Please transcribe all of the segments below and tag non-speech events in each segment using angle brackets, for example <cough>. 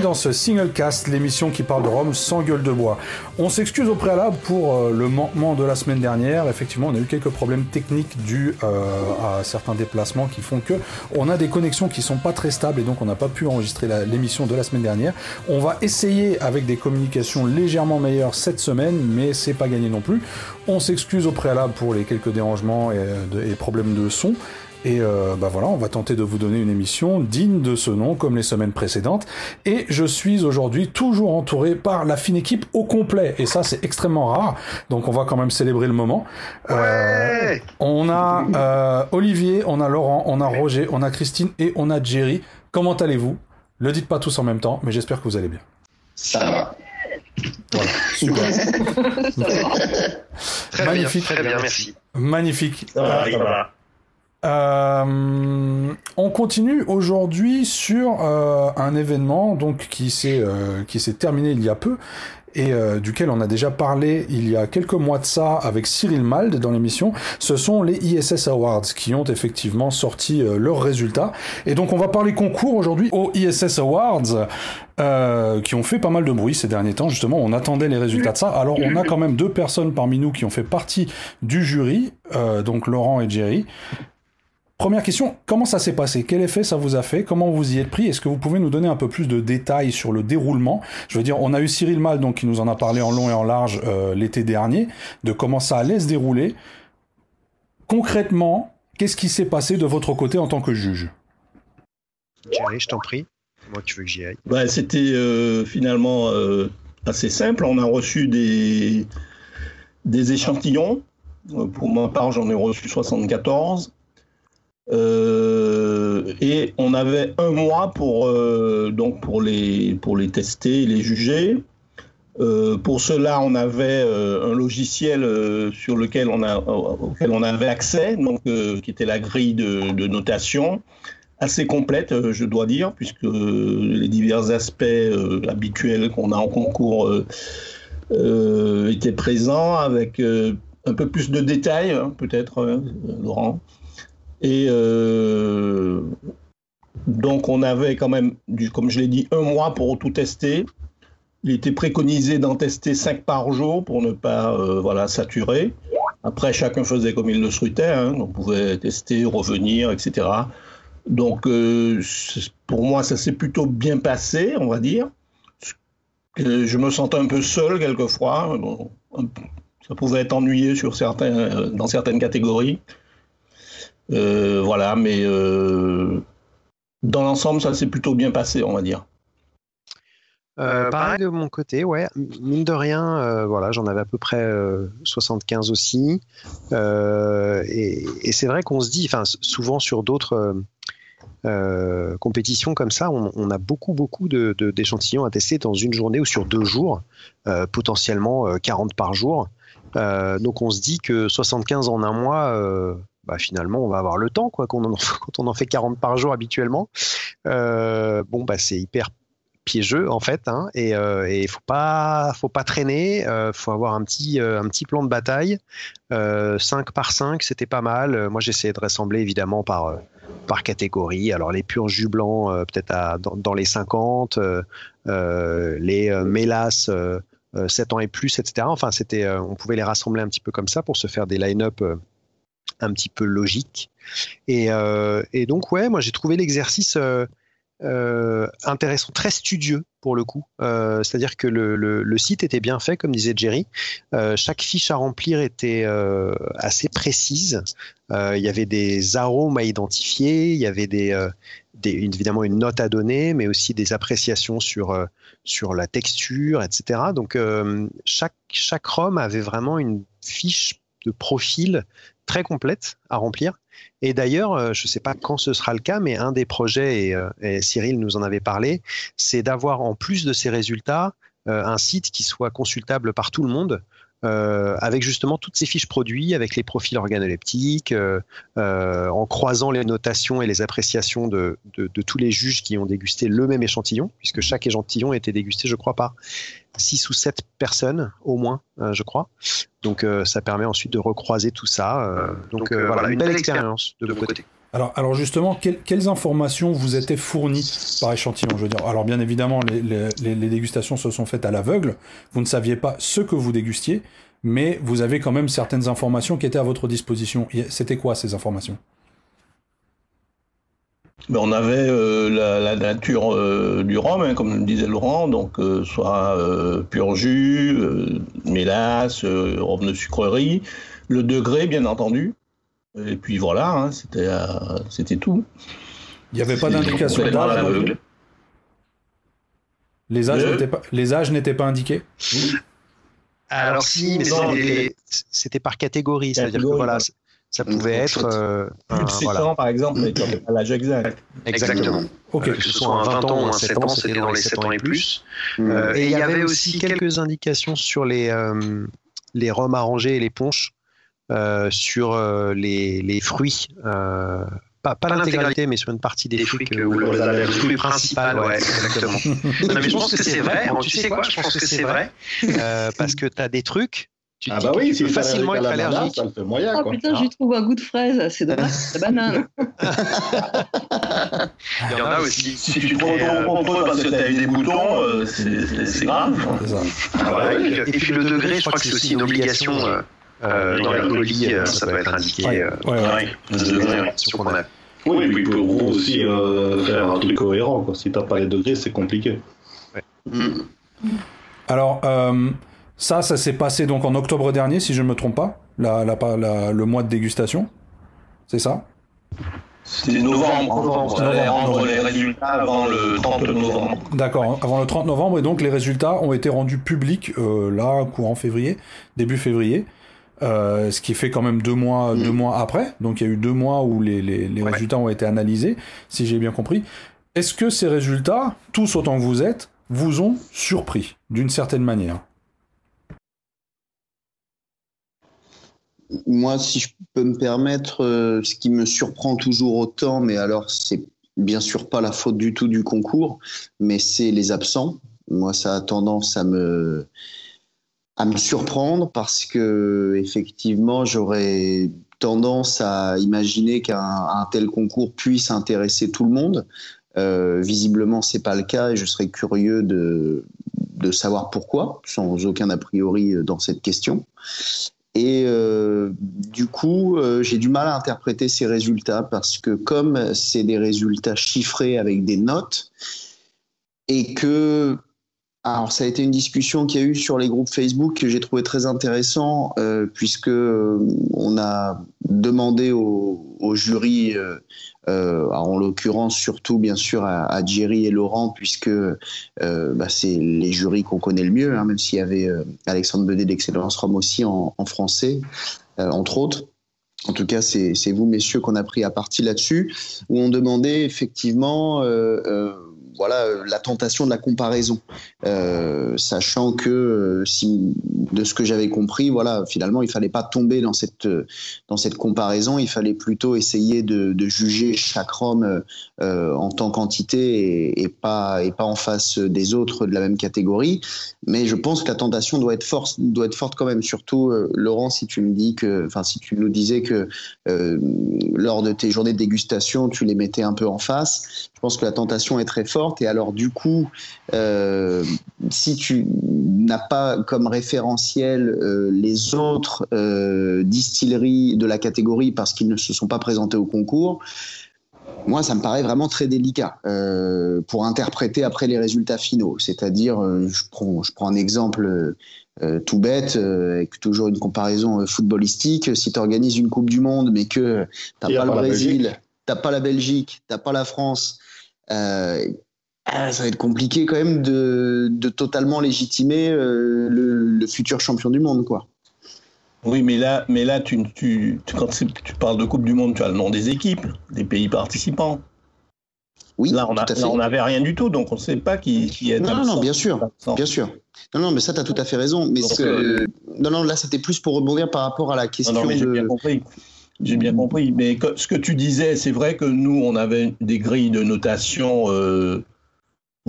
dans ce single cast, l'émission qui parle de Rome sans gueule de bois. On s'excuse au préalable pour euh, le manquement de la semaine dernière. Effectivement, on a eu quelques problèmes techniques dus euh, à certains déplacements qui font que on a des connexions qui sont pas très stables et donc on n'a pas pu enregistrer l'émission de la semaine dernière. On va essayer avec des communications légèrement meilleures cette semaine, mais c'est pas gagné non plus. On s'excuse au préalable pour les quelques dérangements et, et problèmes de son. Et euh, bah voilà, on va tenter de vous donner une émission digne de ce nom, comme les semaines précédentes. Et je suis aujourd'hui toujours entouré par la fine équipe au complet. Et ça, c'est extrêmement rare. Donc, on va quand même célébrer le moment. Euh, on a euh, Olivier, on a Laurent, on a Roger, on a Christine et on a Jerry. Comment allez-vous? Le dites pas tous en même temps, mais j'espère que vous allez bien. Ça va. Voilà, <laughs> super. <laughs> très Magnifique. Bien, très bien, merci. Magnifique. Ça va, ça va. Euh, on continue aujourd'hui sur euh, un événement donc qui s'est euh, qui s'est terminé il y a peu et euh, duquel on a déjà parlé il y a quelques mois de ça avec Cyril Mald dans l'émission. Ce sont les ISS Awards qui ont effectivement sorti euh, leurs résultats et donc on va parler concours aujourd'hui aux ISS Awards. Euh, qui ont fait pas mal de bruit ces derniers temps. Justement, on attendait les résultats de ça. Alors, on a quand même deux personnes parmi nous qui ont fait partie du jury, euh, donc Laurent et Jerry. Première question, comment ça s'est passé? Quel effet ça vous a fait? Comment vous y êtes pris? Est-ce que vous pouvez nous donner un peu plus de détails sur le déroulement? Je veux dire, on a eu Cyril Mal donc qui nous en a parlé en long et en large euh, l'été dernier de comment ça allait se dérouler. Concrètement, qu'est-ce qui s'est passé de votre côté en tant que juge? Jerry, je t'en prie. Moi, tu veux que j'y aille? Bah, C'était euh, finalement euh, assez simple. On a reçu des, des échantillons. Pour ma part, j'en ai reçu 74. Euh, et on avait un mois pour, euh, donc pour, les, pour les tester et les juger. Euh, pour cela, on avait un logiciel sur lequel on a, auquel on avait accès, donc, qui était la grille de, notation, assez complète, je dois dire, puisque les divers aspects habituels qu'on a en concours étaient présents, avec un peu plus de détails, hein, peut-être, Laurent. Et euh, donc, on avait quand même, comme je l'ai dit, un mois pour tout tester. Il était préconisé d'en tester cinq par jour pour ne pas euh, voilà, saturer. Après, chacun faisait comme il le souhaitait. Hein. On pouvait tester, revenir, etc. Donc, euh, pour moi, ça s'est plutôt bien passé, on va dire. Je me sentais un peu seul quelquefois. Ça pouvait être ennuyé sur certains, dans certaines catégories. Euh, voilà, mais euh, dans l'ensemble, ça s'est plutôt bien passé, on va dire. Euh, pareil de mon côté, ouais. Mine de rien, voilà, j'en avais à peu près 75 aussi. et, c'est vrai qu'on se dit, enfin, souvent sur d'autres compétitions comme ça, on, a beaucoup, beaucoup d'échantillons de, à tester dans une journée ou sur deux jours, potentiellement 40 par jour. donc on se dit que 75 en un mois, bah, finalement, on va avoir le temps, quoi, <laughs> quand on en, fait 40 par jour habituellement. Euh, bon, bah, c'est hyper piégeux en fait hein, et il euh, faut pas traîner. Euh, faut avoir un petit petit plan de bataille. 5 par 5 c'était pas mal. Moi j'essayais de rassembler évidemment par catégorie. Alors les purs jus blancs peut-être dans, dans, les 50 les mélasses 7 ans et plus etc enfin c'était on pouvait les rassembler un petit peu comme ça pour se faire des line-up un petit peu logique. Et, euh, et donc, ouais, moi j'ai trouvé l'exercice euh, euh, intéressant, très studieux pour le coup. C'est-à-dire que le, le, site était bien fait, comme disait Jerry. chaque fiche à remplir était assez précise. il y avait des arômes à identifier, il y avait des, évidemment une note à donner, mais aussi des appréciations sur, sur la texture, etc. Donc chaque, chaque ROM avait vraiment une fiche de profil très complète à remplir. Et d'ailleurs, euh, je ne sais pas quand ce sera le cas, mais un des projets, euh, et, Cyril nous en avait parlé, c'est d'avoir en plus de ces résultats euh, un site qui soit consultable par tout le monde. avec justement toutes ces fiches produits, avec les profils organoleptiques, en croisant les notations et les appréciations de, tous les juges qui ont dégusté le même échantillon, puisque chaque échantillon était dégusté, je crois, par 6 ou 7 personnes au moins, euh, je crois. Donc euh, ça permet ensuite de recroiser tout ça. Euh, donc, voilà, une belle expérience de mon côté. Alors, alors justement, quelles informations vous étaient fournies par échantillon Je veux dire, alors bien évidemment, les, dégustations se sont faites à l'aveugle. Vous ne saviez pas ce que vous dégustiez, mais vous avez quand même certaines informations qui étaient à votre disposition. C'était quoi ces informations? Ben, on avait euh, la, nature euh, du rhum, hein, comme le disait Laurent, donc euh, soit pur jus, mélasse, rhum de sucrerie, le degré bien entendu, et puis voilà, hein, c'était, euh, c'était tout. Il n'y avait pas d'indication d'âge les âges, n'étaient pas, les âges n'étaient pas indiqués? Alors, si, mais c'était, par catégorie. C'est-à-dire que voilà, ça pouvait être. Euh, plus de 7 ans, par exemple, mais <clears throat> à l'âge exact. Exactement. Okay. que ce soit un 20 ans ou un 7 ans, c'était dans les 7 ans et plus. Euh, et il y avait aussi quelques indications sur les, les rhums arrangés et les punches. Euh, sur euh, les, les, fruits. Euh, pas, pas l'intégralité, mais sur une partie des, fruits, que, ou le fruit principal, ouais, exactement. <laughs> non, mais je pense que c'est vrai. Tu sais quoi Je pense que c'est vrai. parce que tu as des trucs tu ah bah oui, tu peux facilement être allergique. Ça le fait moyen, oh putain, je trouve un goût de fraise, c'est dommage, c'est banane. <laughs> Il y en a aussi. Si tu te retrouves parce que tu as eu des boutons, c'est grave. Ah et puis le degré, je crois que c'est aussi une obligation. Euh, dans les colis, euh, ça doit être indiqué. Ouais, euh, ouais, ouais. Oui, et puis pour aussi faire un truc cohérent. Quoi. Si t'as pas les degrés, c'est compliqué. Mm. Alors, ça, ça s'est passé donc en octobre dernier, si je ne me trompe pas, la, la, le mois de dégustation. C'est ça? C'était novembre. novembre. novembre. les résultats avant le 30 novembre. D'accord, avant le 30 novembre, et donc les résultats ont été rendus publics là, courant février, début février. Euh, ce qui fait quand même deux mois, deux mm. mois après. Donc il y a eu deux mois où les, les, les résultats ont été analysés, si j'ai bien compris. Est-ce que ces résultats, tous autant que vous êtes, vous ont surpris d'une certaine manière? Moi, si je peux me permettre, euh, ce qui me surprend toujours autant, mais alors c'est bien sûr pas la faute du tout du concours, mais c'est les absents. Moi, ça a tendance à me à me surprendre parce que effectivement j'aurais tendance à imaginer qu'un tel concours puisse intéresser tout le monde. Euh, visiblement, c'est pas le cas et je serais curieux de, de savoir pourquoi, sans aucun a priori dans cette question. Et euh, du coup, euh, j'ai du mal à interpréter ces résultats parce que comme c'est des résultats chiffrés avec des notes et que alors, ça a été une discussion qu'il y a eu sur les groupes Facebook que j'ai trouvé très intéressant, euh, puisque euh, on a demandé au, jury, euh, euh en l'occurrence surtout bien sûr à, à, Jerry et Laurent, puisque bah, c'est les jurys qu'on connaît le mieux, hein, même s'il y avait Alexandre Bedet d'Excellence Rome aussi en, en français, entre autres. En tout cas, c'est vous, messieurs, qu'on a pris à partie là-dessus, où on demandait effectivement voilà euh, la tentation de la comparaison, euh, sachant que euh, si, de ce que j'avais compris, voilà, finalement, il fallait pas tomber dans cette dans cette comparaison, il fallait plutôt essayer de, juger chaque rhum en tant qu'entité et, pas et pas en face des autres de la même catégorie. Mais je pense que la tentation doit être forte, doit être forte quand même. Surtout, Laurent, si tu me dis que, enfin, si tu nous disais que lors de tes journées de dégustation, tu les mettais un peu en face, je pense que la tentation est très forte et alors, du coup, euh, si tu n'as pas comme référentiel euh, les autres euh, distilleries de la catégorie parce qu'ils ne se sont pas présentés au concours, moi, ça me paraît vraiment très délicat pour interpréter après les résultats finaux. C'est-à-dire, je, prends, je prends un exemple tout bête, avec toujours une comparaison footballistique. Si tu organises une Coupe du Monde, mais que tu n'as pas, le Brésil, tu pas la Belgique, tu pas la France, ah, ça va être compliqué quand même de, de totalement légitimer euh, le, futur champion du monde, quoi. Oui, mais là, mais là tu, tu, quand tu parles de Coupe du Monde, tu as le nom des équipes, des pays participants. Oui, là, on n'avait rien du tout, donc on ne sait pas qui, qui est. Non, non, non, bien sûr, bien sûr. Non, non, mais ça, tu as tout à fait raison. Mais euh, non, non, là, c'était plus pour rebondir par rapport à la question non, mais J'ai bien compris. J'ai bien compris. Mais ce que tu disais, c'est vrai que nous, on avait des grilles de notation euh,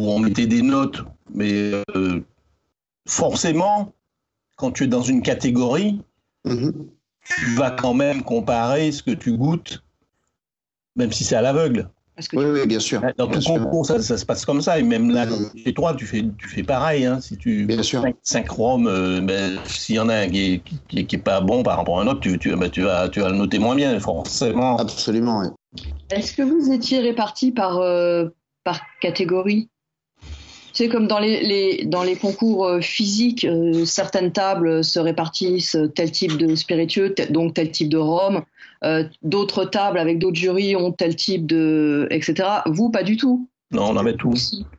où on mettait des notes, mais euh, forcément, quand tu es dans une catégorie, mm-hmm. tu vas quand même comparer ce que tu goûtes même si c'est à l'aveugle. oui, oui, bien sûr. Dans bien tout sûr. concours, ça, ça se passe comme ça. Et même là, Mm. chez toi, tu fais, tu fais pareil. Hein. Si tu Bien sûr. 5 roms, euh, ben, s'il y en a un qui est, qui, est- qui est pas bon par rapport à un autre, tu, tu, ben, tu, vas, tu vas le noter moins bien, forcément. Absolument, oui. Est-ce que vous étiez répartis par, euh, par catégorie? C'est comme dans les, les- dans les concours euh, physiques, euh, certaines tables se répartissent euh, tel type de spiritueux, tel- donc tel type de rhum. Euh, d'autres tables avec d'autres jurys ont tel type de. etc. Vous, pas du tout. Non, on avait tout.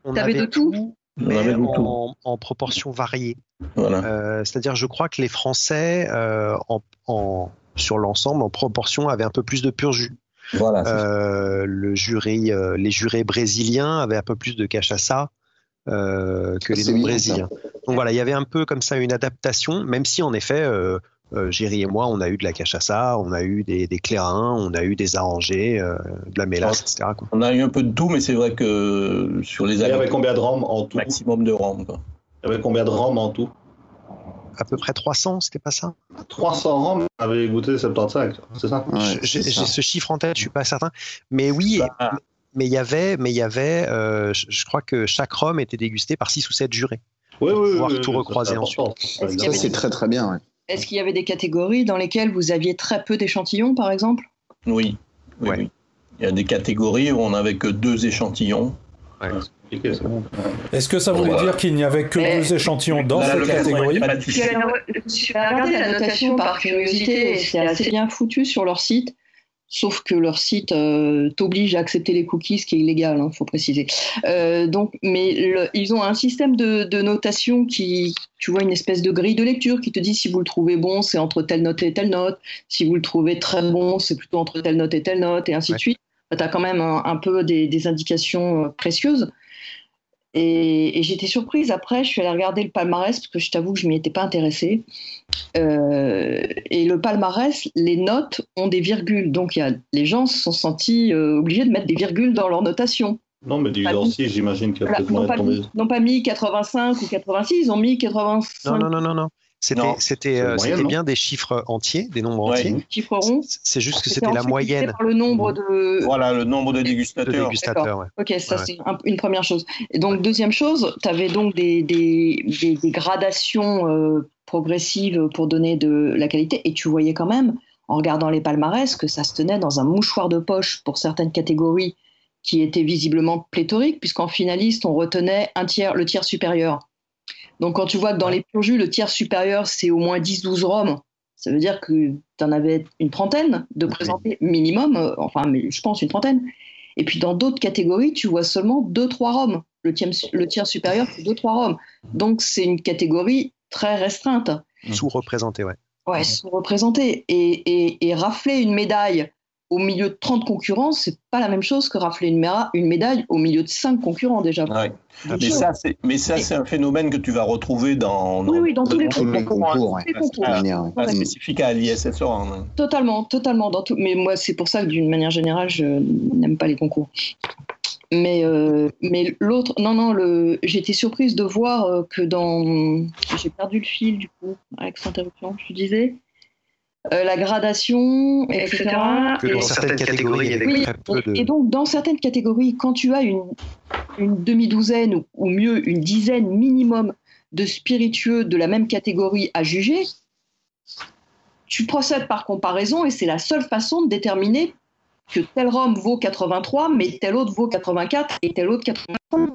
On T'avais avait de tout On mais avait de tout. en, en proportion variée. Voilà. Euh, C'est-à-dire, je crois que les Français, euh, en, en- sur l'ensemble, en proportion, avaient un peu plus de pur jus. voilà. Euh, le jury, euh, les jurés brésiliens avaient un peu plus de cachaça euh, que les C'est non bien, brésiliens. Donc voilà, il y avait un peu comme ça une adaptation, même si en effet, euh, euh, Géry et moi, on a eu de la cachaça, on a eu des, des clairins, on a eu des arrangés, euh, de la mélasse, etc. quoi. On a eu un peu de tout, mais c'est vrai que sur les Il y avait années, combien de roms en tout? maximum de rhum. quoi. Il y avait combien de roms en tout? À peu près 300, c'était pas ça? 300 roms, on avait goûté 75, c'est ça? Ouais, J'ai ce chiffre en tête, je suis pas certain. Mais oui, Bah, mais il y avait, mais il y avait, euh, je, je crois que chaque rhum était dégusté par 6 ou 7 jurés. Oui, Pour oui, pouvoir oui, tout recroiser y Ça, avait c'est des- très très bien. ouais. Est-ce qu'il y avait des catégories dans lesquelles vous aviez très peu d'échantillons, par exemple? Oui. oui, Ouais. oui. Il y a des catégories où on n'avait que deux échantillons. C'est compliqué, ça. Est-ce que ça voulait Voilà. dire qu'il n'y avait que Mais- deux échantillons dans cette catégorie? Je suis allée regarder la notation par curiosité et c'est assez bien foutu sur leur site. Sauf que leur site euh, t'oblige à accepter les cookies, ce qui est illégal, il faut préciser. Euh, donc, mais le- ils ont un système de, de notation qui, tu vois, une espèce de grille de lecture qui te dit si vous le trouvez bon, c'est entre telle note et telle note. Si vous le trouvez très bon, c'est plutôt entre telle note et telle note, et ainsi Ouais. de suite. tu as quand même un, un peu des, des indications euh, précieuses. Et, et j'étais surprise. Après, je suis allée regarder le palmarès parce que je t'avoue que je m'y étais pas intéressée. Euh, et le palmarès, les notes ont des virgules. Donc, il y a, les gens se sont sentis euh, obligés de mettre des virgules dans leur notation. Non, mais du Dorcy, j'imagine qu'il a Voilà, peut-être pas, mis- n'ont pas mis 85 ou 86, ils ont mis 85 Non, non, non, non, non. C'était, euh, c'était bien des chiffres entiers, des nombres Ouais. entiers. chiffres ronds. C'est juste que C'était la moyenne Par le nombre de, Voilà le nombre de de dégustateurs. dégustateurs. ouais. Ok, ça Ouais. c'est un- une première chose. Et donc deuxième chose, tu avais donc des, des, des- des gradations euh, progressives pour donner de la qualité et tu voyais quand même, en regardant les palmarès, que ça se tenait dans un mouchoir de poche pour certaines catégories qui étaient visiblement pléthoriques, puisqu'en finaliste, on retenait un tiers, le tiers supérieur. Donc quand tu vois que dans les pur jus, le tiers supérieur, c'est au moins 10-12 roms, ça veut dire que tu en avais une trentaine de présentés minimum, euh, enfin mais je pense une trentaine. Et puis dans d'autres catégories, tu vois seulement 2-3 roms. Le tiers, le tiers supérieur, c'est 2-3 roms. Donc c'est une catégorie très restreinte. Sous-représentés, ouais. Ouais, sous-représentée. Et, et, et rafler une médaille au milieu de 30 concurrents, c'est pas la même chose que rafler une, médaille au milieu de 5 concurrents déjà. Ouais. Mais ça, c'est, mais ça, c'est un phénomène que tu vas retrouver dans, Oui, oui, dans tous les Tous les concours. Tous les concours. ouais. Pas Ouais. spécifique à. Hein. Totalement, totalement. Dans tout... Mais moi, c'est pour ça que d'une manière générale, je n'aime pas les concours. Mais, euh, mais l'autre, non, non, le... j'étais surprise de voir euh, que dans. J'ai perdu le fil, du coup, avec cette interruption, je disais. Euh, la gradation, etc. Que Et- dans certaines catégories, il y avait Oui, très peu de. et donc, dans certaines catégories, quand tu as une, une demi-douzaine ou, ou mieux une dizaine minimum de spiritueux de la même catégorie à juger, tu procèdes par comparaison et c'est la seule façon de déterminer que tel rhum vaut 83, mais tel autre vaut 84 et tel autre 85.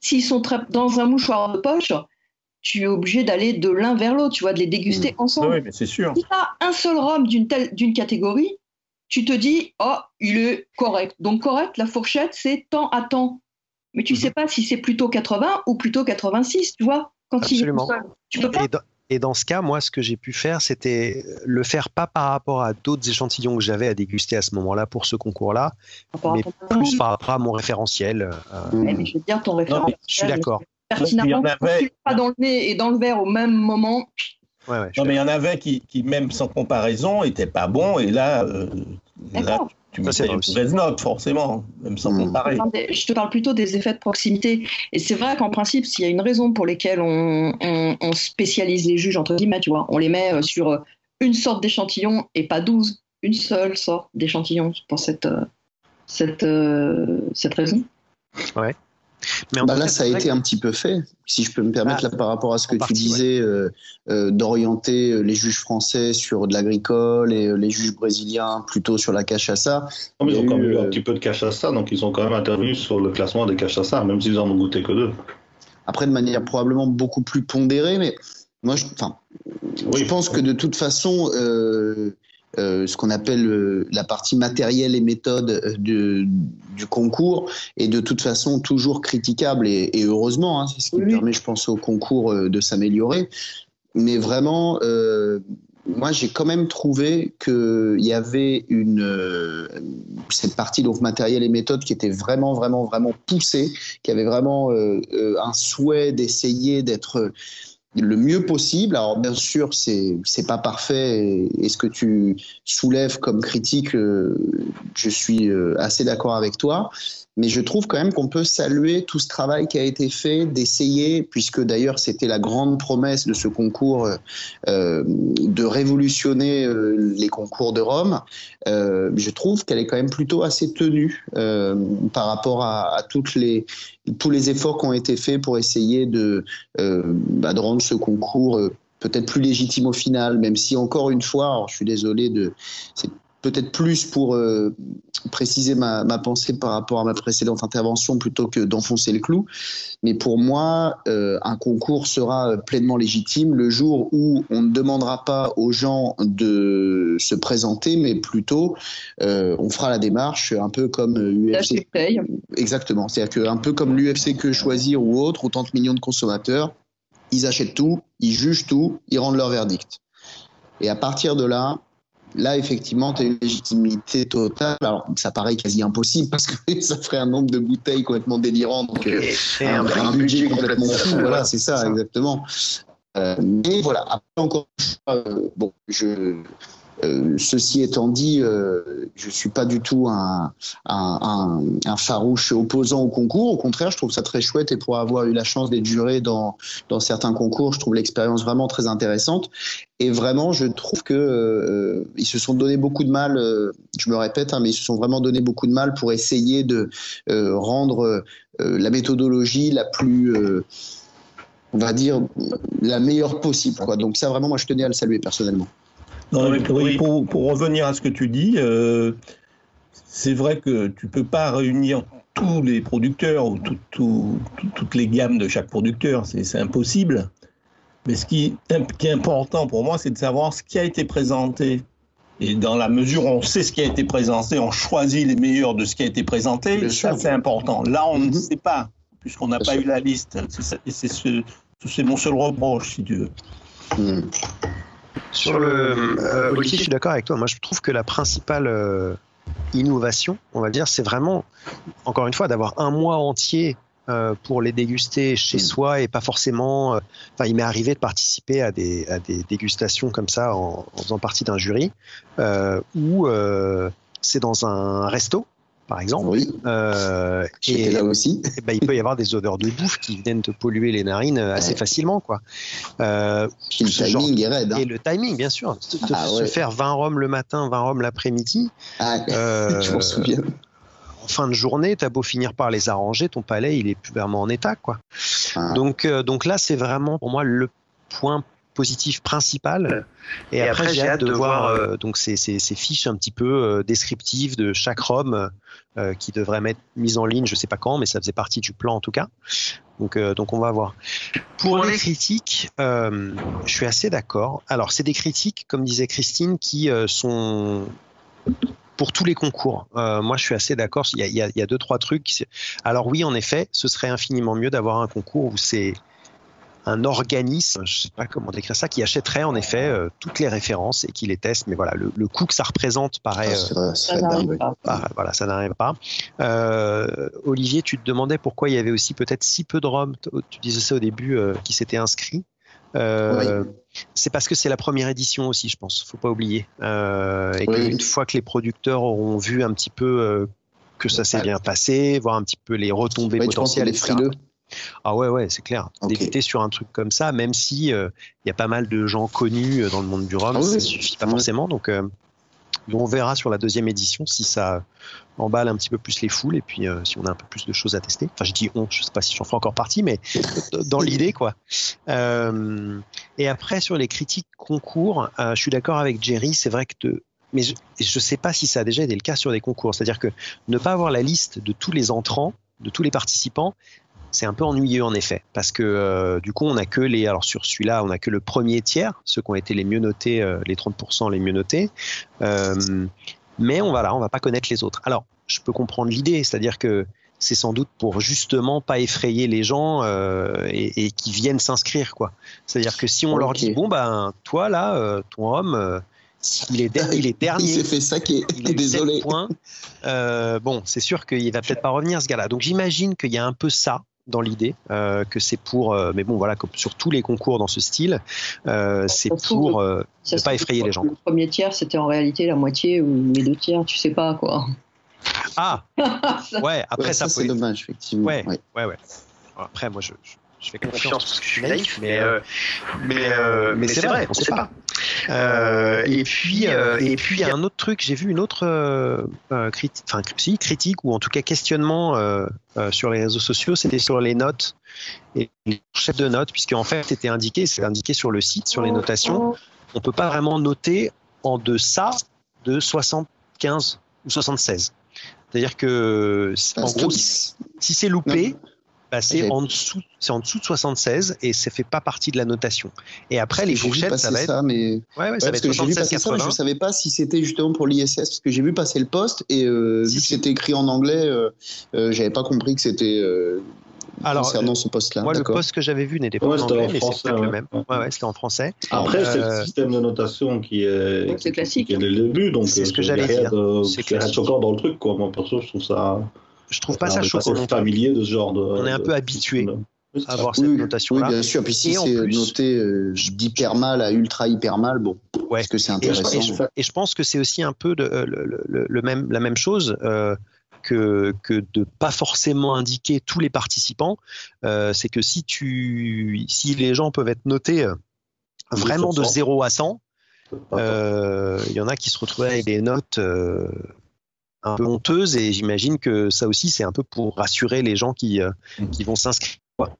S'ils sont dans un mouchoir de poche, tu es obligé d'aller de l'un vers l'autre, tu vois, de les déguster ensemble. Oui, mais c'est sûr. Si tu as un seul rhum d'une telle d'une catégorie, tu te dis oh il est correct. Donc correct, la fourchette c'est temps à temps. Mais tu sais pas si c'est plutôt 80 ou plutôt 86, tu vois quand Absolument. il est tout seul. Tu peux pas. Et dans, et dans ce cas, moi, ce que j'ai pu faire, c'était le faire pas par rapport à d'autres échantillons que j'avais à déguster à ce moment-là pour ce concours-là, mais plus par rapport à mon référentiel. euh, Ouais, mais je veux dire ton référent. mais je suis d'accord. Pertinemment, Il y en avait- pas dans le nez et dans le verre au même moment. ouais, ouais, je Non, mais il y en avait qui, qui même sans comparaison, n'étaient pas bons. Et là, euh, là tu mettais vrai une mauvaise note, forcément, même sans Mm. comparer. Je te parle plutôt des effets de proximité. Et c'est vrai qu'en principe, s'il y a une raison pour laquelle on, on- on spécialise les juges, entre guillemets, tu vois, on les met euh, sur euh, une sorte d'échantillon et pas 12, une seule sorte d'échantillon pour cette, cette, cette raison. Ouais. Mais bah là, ça a été un petit peu fait, si je peux me permettre, ah, là, par rapport à ce que tu disais, euh, euh, d'orienter euh, les juges français sur de l'agricole et les juges brésiliens plutôt sur la cachaça. Non, mais ils ont quand même eu un petit peu de cachaça, donc ils ont quand même intervenu sur le classement des cachaça, même s'ils en ont goûté que deux. Après, de manière probablement beaucoup plus pondérée, mais moi, je, je pense que de toute façon, euh, ce qu'on appelle euh, la partie matérielle et méthode euh, du, concours est de toute façon toujours critiquable et, et heureusement, hein, c'est ce qui permet, je pense, au concours de s'améliorer. Mais vraiment, moi, j'ai quand même trouvé qu'il y avait une cette partie donc matériel et méthode qui était vraiment, vraiment, vraiment poussée, qui avait vraiment un souhait d'essayer d'être le mieux possible. Alors bien sûr, c'est c'est pas parfait et, ce que tu soulèves comme critique, euh, je suis euh, assez d'accord avec toi. Mais je trouve quand même qu'on peut saluer tout ce travail qui a été fait, d'essayer, puisque d'ailleurs c'était la grande promesse de ce concours, euh, de révolutionner les concours de Rome. je trouve qu'elle est quand même plutôt assez tenue par rapport à, toutes les tous les efforts qui ont été faits pour essayer de, euh, bah, de rendre ce concours euh, peut-être plus légitime au final, même si encore une fois, je suis désolé de, c'est peut-être plus pour euh, préciser ma, pensée par rapport à ma précédente intervention plutôt que d'enfoncer le clou. Mais pour moi, euh, un concours sera pleinement légitime le jour où on ne demandera pas aux gens de se présenter, mais plutôt euh, on fera la démarche un peu comme UFC. Exactement. C'est-à-dire qu'un peu comme l'UFC que choisir ou autre, autant de millions de consommateurs, ils achètent tout, ils jugent tout, ils rendent leur verdict. Et à partir de là, là, effectivement, tu as une légitimité totale. Alors, ça paraît quasi impossible parce que <laughs> ça ferait un nombre de bouteilles complètement délirant. Donc, euh, un, budget complètement fou. Voilà, c'est ça, exactement. Euh, mais voilà, après, encore une fois, euh, bon, je euh, ceci étant dit, euh, je suis pas du tout un, un, un, farouche opposant au concours. Au contraire, je trouve ça très chouette et pour avoir eu la chance d'être juré dans, dans certains concours, je trouve l'expérience vraiment très intéressante. Et vraiment, je trouve que euh, se sont donné beaucoup de mal. je me répète, hein, mais ils se sont vraiment donné beaucoup de mal pour essayer de rendre la méthodologie la plus on va dire la meilleure possible. Quoi. Donc ça, vraiment, moi, je tenais à le saluer personnellement. Non, oui, pour, pour, revenir à ce que tu dis, euh, c'est vrai que tu peux pas réunir tous les producteurs ou toutes les gammes de chaque producteur, c'est impossible. Mais ce qui, qui, est important pour moi, c'est de savoir ce qui a été présenté. Et dans la mesure où on sait ce qui a été présenté, on choisit les meilleurs de ce qui a été présenté, ça c'est important. Là, on ne mhm. sait pas, puisqu'on n'a pas eu la liste. Et c'est ce, mon seul reproche, si tu veux. Mhm. Sur le, euh, Olivier, je suis d'accord avec toi. Moi, je trouve que la principale euh, innovation, on va dire, c'est vraiment, encore une fois, d'avoir un mois entier euh, pour les déguster chez mm. soi et pas forcément. Enfin, il m'est arrivé de participer à des, à des dégustations comme ça en, en faisant partie d'un jury où c'est dans un resto par exemple. Oui. Euh, et là aussi. Et ben, il peut y avoir des odeurs de bouffe qui viennent te polluer les narines assez facilement, quoi. Euh, le timing est raide. Hein. Et le timing, bien sûr. Ah se faire 20 rhums le matin, 20 rhums l'après-midi. Ah, <laughs> euh, je m'en souviens. En fin de journée, t'as beau finir par les arranger, ton palais, il est plus vraiment en état, quoi. Ah. Donc, euh, donc là, c'est vraiment pour moi le point positif principal. Et, après, j'ai hâte de, voir euh, euh, donc ces, ces, fiches un petit peu euh, descriptives de chaque ROM qui devrait être mise en ligne, je sais pas quand, mais ça faisait partie du plan en tout cas. Donc, donc on va voir. Pour les critiques, je suis assez d'accord. Alors, c'est des critiques, comme disait Christine, qui sont pour tous les concours. moi, je suis assez d'accord. Il, il, y a deux, trois trucs. Alors oui, en effet, ce serait infiniment mieux d'avoir un concours où c'est un organisme, je sais pas comment décrire ça, qui achèterait en effet euh, toutes les références et qui les teste. Mais voilà, le, coût que ça représente paraît. Ça n'arrive pas. Ah, voilà, ça n'arrive pas. Euh, Olivier, tu te demandais pourquoi il y avait aussi peut-être si peu de Roms. Tu disais ça au début, euh, qui s'étaient inscrits. C'est parce que c'est la première édition aussi, je pense. Faut pas oublier. et qu'une fois que les producteurs auront vu un petit peu que ça s'est bien passé, voir un petit peu les retombées potentielles, etc. Ah ouais, ouais, c'est clair. D'éviter sur un truc comme ça, même si il euh, y a pas mal de gens connus euh, dans le monde du rhum, ah ça suffit pas forcément. Donc, euh, on verra sur la deuxième édition si ça emballe un petit peu plus les foules et puis euh, si on a un peu plus de choses à tester. Enfin, je dis on, je sais pas si j'en fais encore partie, mais <laughs> dans l'idée, quoi. Et après, sur les critiques concours, je suis d'accord avec Jerry, c'est vrai que de, mais je ne sais pas si ça a déjà été le cas sur des concours. C'est-à-dire que ne pas avoir la liste de tous les entrants, de tous les participants, c'est un peu ennuyeux en effet, parce que euh, du coup on a que les, alors sur celui-là on a que le premier tiers, ceux qui ont été les mieux notés, euh, les 30% les mieux notés, euh, mais on va là, on va pas connaître les autres. Alors je peux comprendre l'idée, c'est-à-dire que c'est sans doute pour justement pas effrayer les gens et, et qui viennent s'inscrire quoi. C'est-à-dire que si on leur dit bon ben toi là ton homme il est, il est dernier. <laughs> Il s'est fait saquer. Il est désolé. Points. bon, c'est sûr qu'il va peut-être pas revenir ce gars-là. Donc j'imagine qu'il y a un peu ça dans l'idée euh, que c'est pour euh, mais bon voilà comme sur tous les concours dans ce style euh, c'est pour euh, ne pas effrayer les gens le premier tiers c'était en réalité la moitié ou les deux tiers tu sais pas quoi ah <laughs> ouais après Ouais, ça, ça, peut c'est dommage, effectivement. ouais, Ouais. ouais ouais après moi je, je, je fais confiance confiance parce que je suis naïf, mais euh, mais euh, mais c'est vrai, on sait pas. Euh, et puis, euh, et puis il y a un autre truc. J'ai vu une autre euh, euh, critique, enfin si, critique ou en tout cas questionnement euh, euh, sur les réseaux sociaux. C'était sur les notes et les chefs de notes, puisque en fait c'était indiqué, c'est indiqué sur le site, sur les notations. On peut pas vraiment noter en deçà de 75 ou 76. C'est-à-dire que en gros, si si c'est loupé, Non. Bah, c'est J'ai- en dessous, c'est en dessous de 76 et ça fait pas partie de la notation. Et après les fourchettes, ça passer va être, ça, mais ouais, ouais, ça Ouais, va parce être que j'ai vu 76, passer ça, mais je 80. savais pas si c'était justement pour l'ISS, parce que j'ai vu passer le poste et euh, Si, vu que c'était écrit en anglais, euh, euh, j'avais pas compris que c'était euh, Alors, concernant ce poste-là. Moi, le poste que j'avais vu n'était pas Ouais, en anglais, en mais c'est français, peut-être le ouais. même. Ouais. Ouais, ouais, c'était en français. Après, c'est Euh, le système de notation qui est, Donc, classique. qui est dès le début, donc C'est ce que euh, j'allais dire. C'est choquant dans le truc, quoi. Moi, perso, je trouve ça. Je trouve pas on ça est choquant plus. familier de ce genre de. On est un peu habitué à avoir cette Oui, oui, notation-là. bien sûr. Puis si c'est noté euh, d'hyper mal à ultra hyper mal, bon, Ouais. est-ce que c'est Et je, intéressant et je- et je pense que c'est aussi un peu de, euh, le, le- le même, la même chose euh, que, que de pas forcément indiquer tous les participants. Euh, c'est que si, tu, si les gens peuvent être notés vraiment de 100. 0 à 100, Pas Euh, Il y en a qui se retrouvaient avec des notes euh, un peu honteuses et j'imagine que ça aussi c'est un peu pour rassurer les gens qui, euh, qui vont s'inscrire.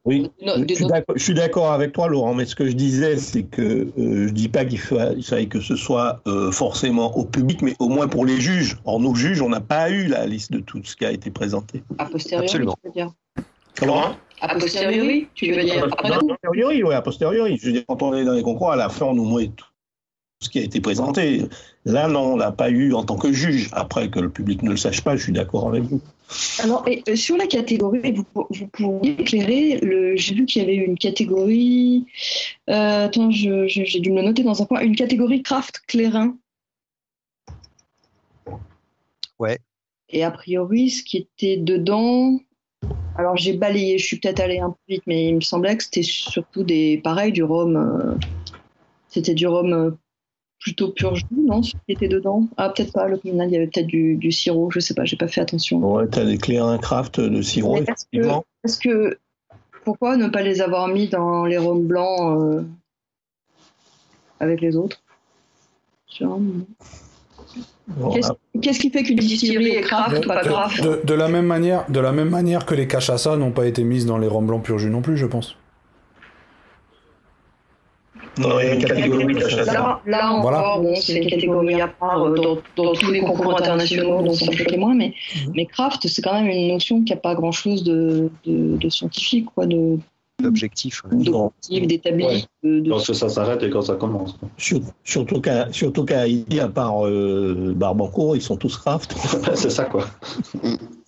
Oui, je suis d'accord- avec toi, Laurent, mais ce que je disais, c'est que euh, je dis pas qu'il fa- il fallait que ce soit euh, forcément au public, mais au moins pour les juges. Or, nos juges, on n'a pas eu la liste de tout ce qui a été présenté. A posteriori, Absolument. tu veux dire Comment? A posteriori, tu veux dire A posteriori, oui, a posteriori. Je veux dire, quand on est dans les concours, à la fin, on nous met tout ce qui a été présenté. Là, non, on l'a pas eu en tant que juge. Après, que le public ne le sache pas, je suis d'accord avec vous. Alors, et, euh, sur la catégorie, vous, vous pourriez éclairer, le- j'ai vu qu'il y avait une catégorie, euh, attends, je- je- j'ai dû me le noter dans un coin, une catégorie craft clairin. Ouais. Et a priori, ce qui était dedans, alors j'ai balayé, je suis peut-être allé un peu vite, mais il me semblait que c'était surtout des, pareil, du rhum, euh, c'était du rhum euh, plutôt pur jus, non, ce qui était dedans Ah, peut-être pas, le il y avait peut-être du, du sirop, je sais pas, j'ai pas fait attention. Ouais, tu as des clairins craft de sirop, est-ce que- effectivement. Est-ce que pourquoi ne pas les avoir mis dans les rhums blancs euh, avec les autres? Qu'est-ce qui fait qu'une distillerie est craft ou pas De, craft? de- de la même manière, de la même manière que les cachassas n'ont pas été mises dans les rhums blancs pur jus non plus, je pense. Non, il y a une catégorie de. Là, là encore, Voilà. bon, c'est une catégorie à part euh, dans, dans tous les concours internationaux, me choquait moins, mais, mais craft, c'est quand même une notion qui n'a pas grand-chose de, de, de scientifique, quoi, de L'objectif. ouais. D'objectif, d'établi. de- Quand ça s'arrête et quand ça commence. Surtout qu'à surtout qu'à Haïti, à part euh, Barbancourt, ils sont tous craft. <laughs> c'est ça, quoi. <laughs>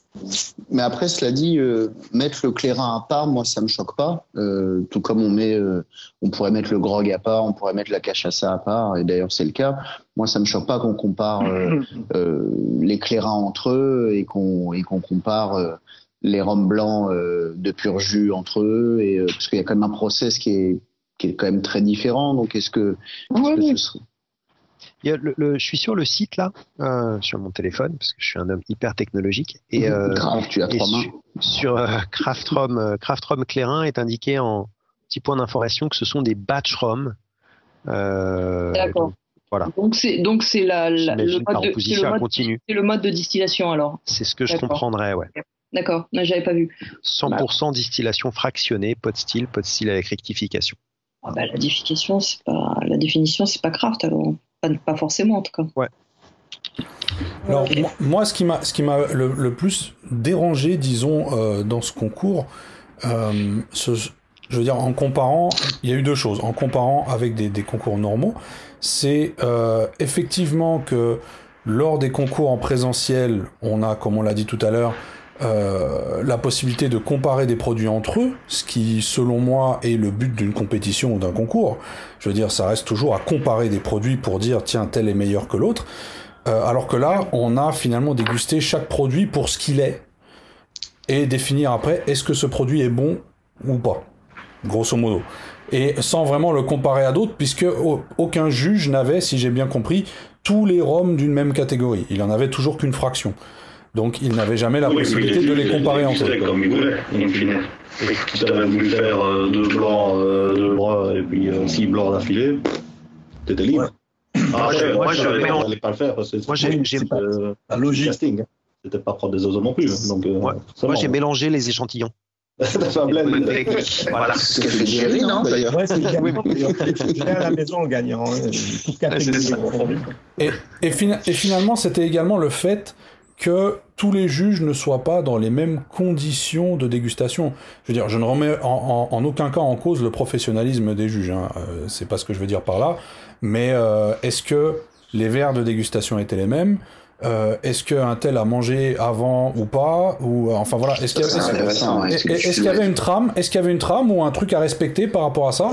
Mais après, cela dit, euh, mettre le clairin à part, moi, ça me choque pas. Euh, tout comme on met, euh, on pourrait mettre le grog à part, on pourrait mettre la cachaça à part, et d'ailleurs c'est le cas. Moi, ça me choque pas qu'on compare euh, euh, les clairins entre eux et qu'on et qu'on compare euh, les rhums blancs euh, de pur jus entre eux, et euh, parce qu'il y a quand même un process qui est qui est quand même très différent. Donc, est-ce que, est-ce Ouais, que ce serait- Il y a le, le- je suis sur le site là, euh, sur mon téléphone, parce que je suis un homme hyper technologique. Et, euh, grave, tu as trois mains. sur, sur euh, Craft Rum, euh, Clairin est indiqué en petit point d'information que ce sont des batch rum. Euh, D'accord. Voilà. Donc c'est donc c'est la, la- le, mode de, le mode- continu. le mode de distillation alors. C'est ce que je comprendrais, ouais. D'accord, j'avais pas vu. 100% distillation fractionnée, pot still, pot still avec rectification. Ah bah, la définition, c'est pas la définition, c'est pas craft alors. Pas, pas forcément en tout cas. Alors, moi, moi, ce qui m'a, ce qui m'a le, le plus dérangé, disons, euh, dans ce concours, euh, ce- je veux dire, en comparant, il y a eu deux choses. En comparant avec des, des concours normaux, c'est euh, effectivement que lors des concours en présentiel, on a, comme on l'a dit tout à l'heure, euh, la possibilité de comparer des produits entre eux, ce qui, selon moi, est le but d'une compétition ou d'un concours. Je veux dire, ça reste toujours à comparer des produits pour dire, tiens, tel est meilleur que l'autre. Euh, alors que là, on a finalement dégusté chaque produit pour ce qu'il est et définir après est-ce que ce produit est bon ou pas, grosso modo. Et sans vraiment le comparer à d'autres, puisque au- aucun juge n'avait, si j'ai bien compris, tous les rhums d'une même catégorie. Il en avait toujours qu'une fraction. Donc il n'avait jamais la Oui, possibilité de les comparer il entre faisait eux. comme il voulait, in fine. Si t'avais voulu faire euh, deux blancs, euh, deux bruns et puis euh, six blancs d'affilée, t'étais libre. Moi, je- moi, je fallait pas le faire. parce que Moi, j'ai- c'est- j'ai- c'est, euh, La logique. casting. hein. C'était pas propre des oiseaux non plus. Donc, euh, Ouais. Moi, va. j'ai mélangé les échantillons. Fait un blend. Voilà. Ce qu'a fait Jerry, non d'ailleurs Ouais, <laughs> c'est le gagnant. Je l'ai à la maison, le gagnant. hein. C'est. Et, et finalement, c'était également le fait que tous les juges ne soient pas dans les mêmes conditions de dégustation. Je veux dire, je ne remets en, aucun cas en cause le professionnalisme des juges. Hein. Euh, c'est pas ce que je veux dire par là. Mais euh, est-ce que les verres de dégustation étaient les mêmes? Euh, Est-ce qu'un tel a mangé avant ou pas Ou euh, enfin voilà. Est-ce qu'il y, avait une trame Est-ce qu'il y avait une trame ou un truc à respecter par rapport à ça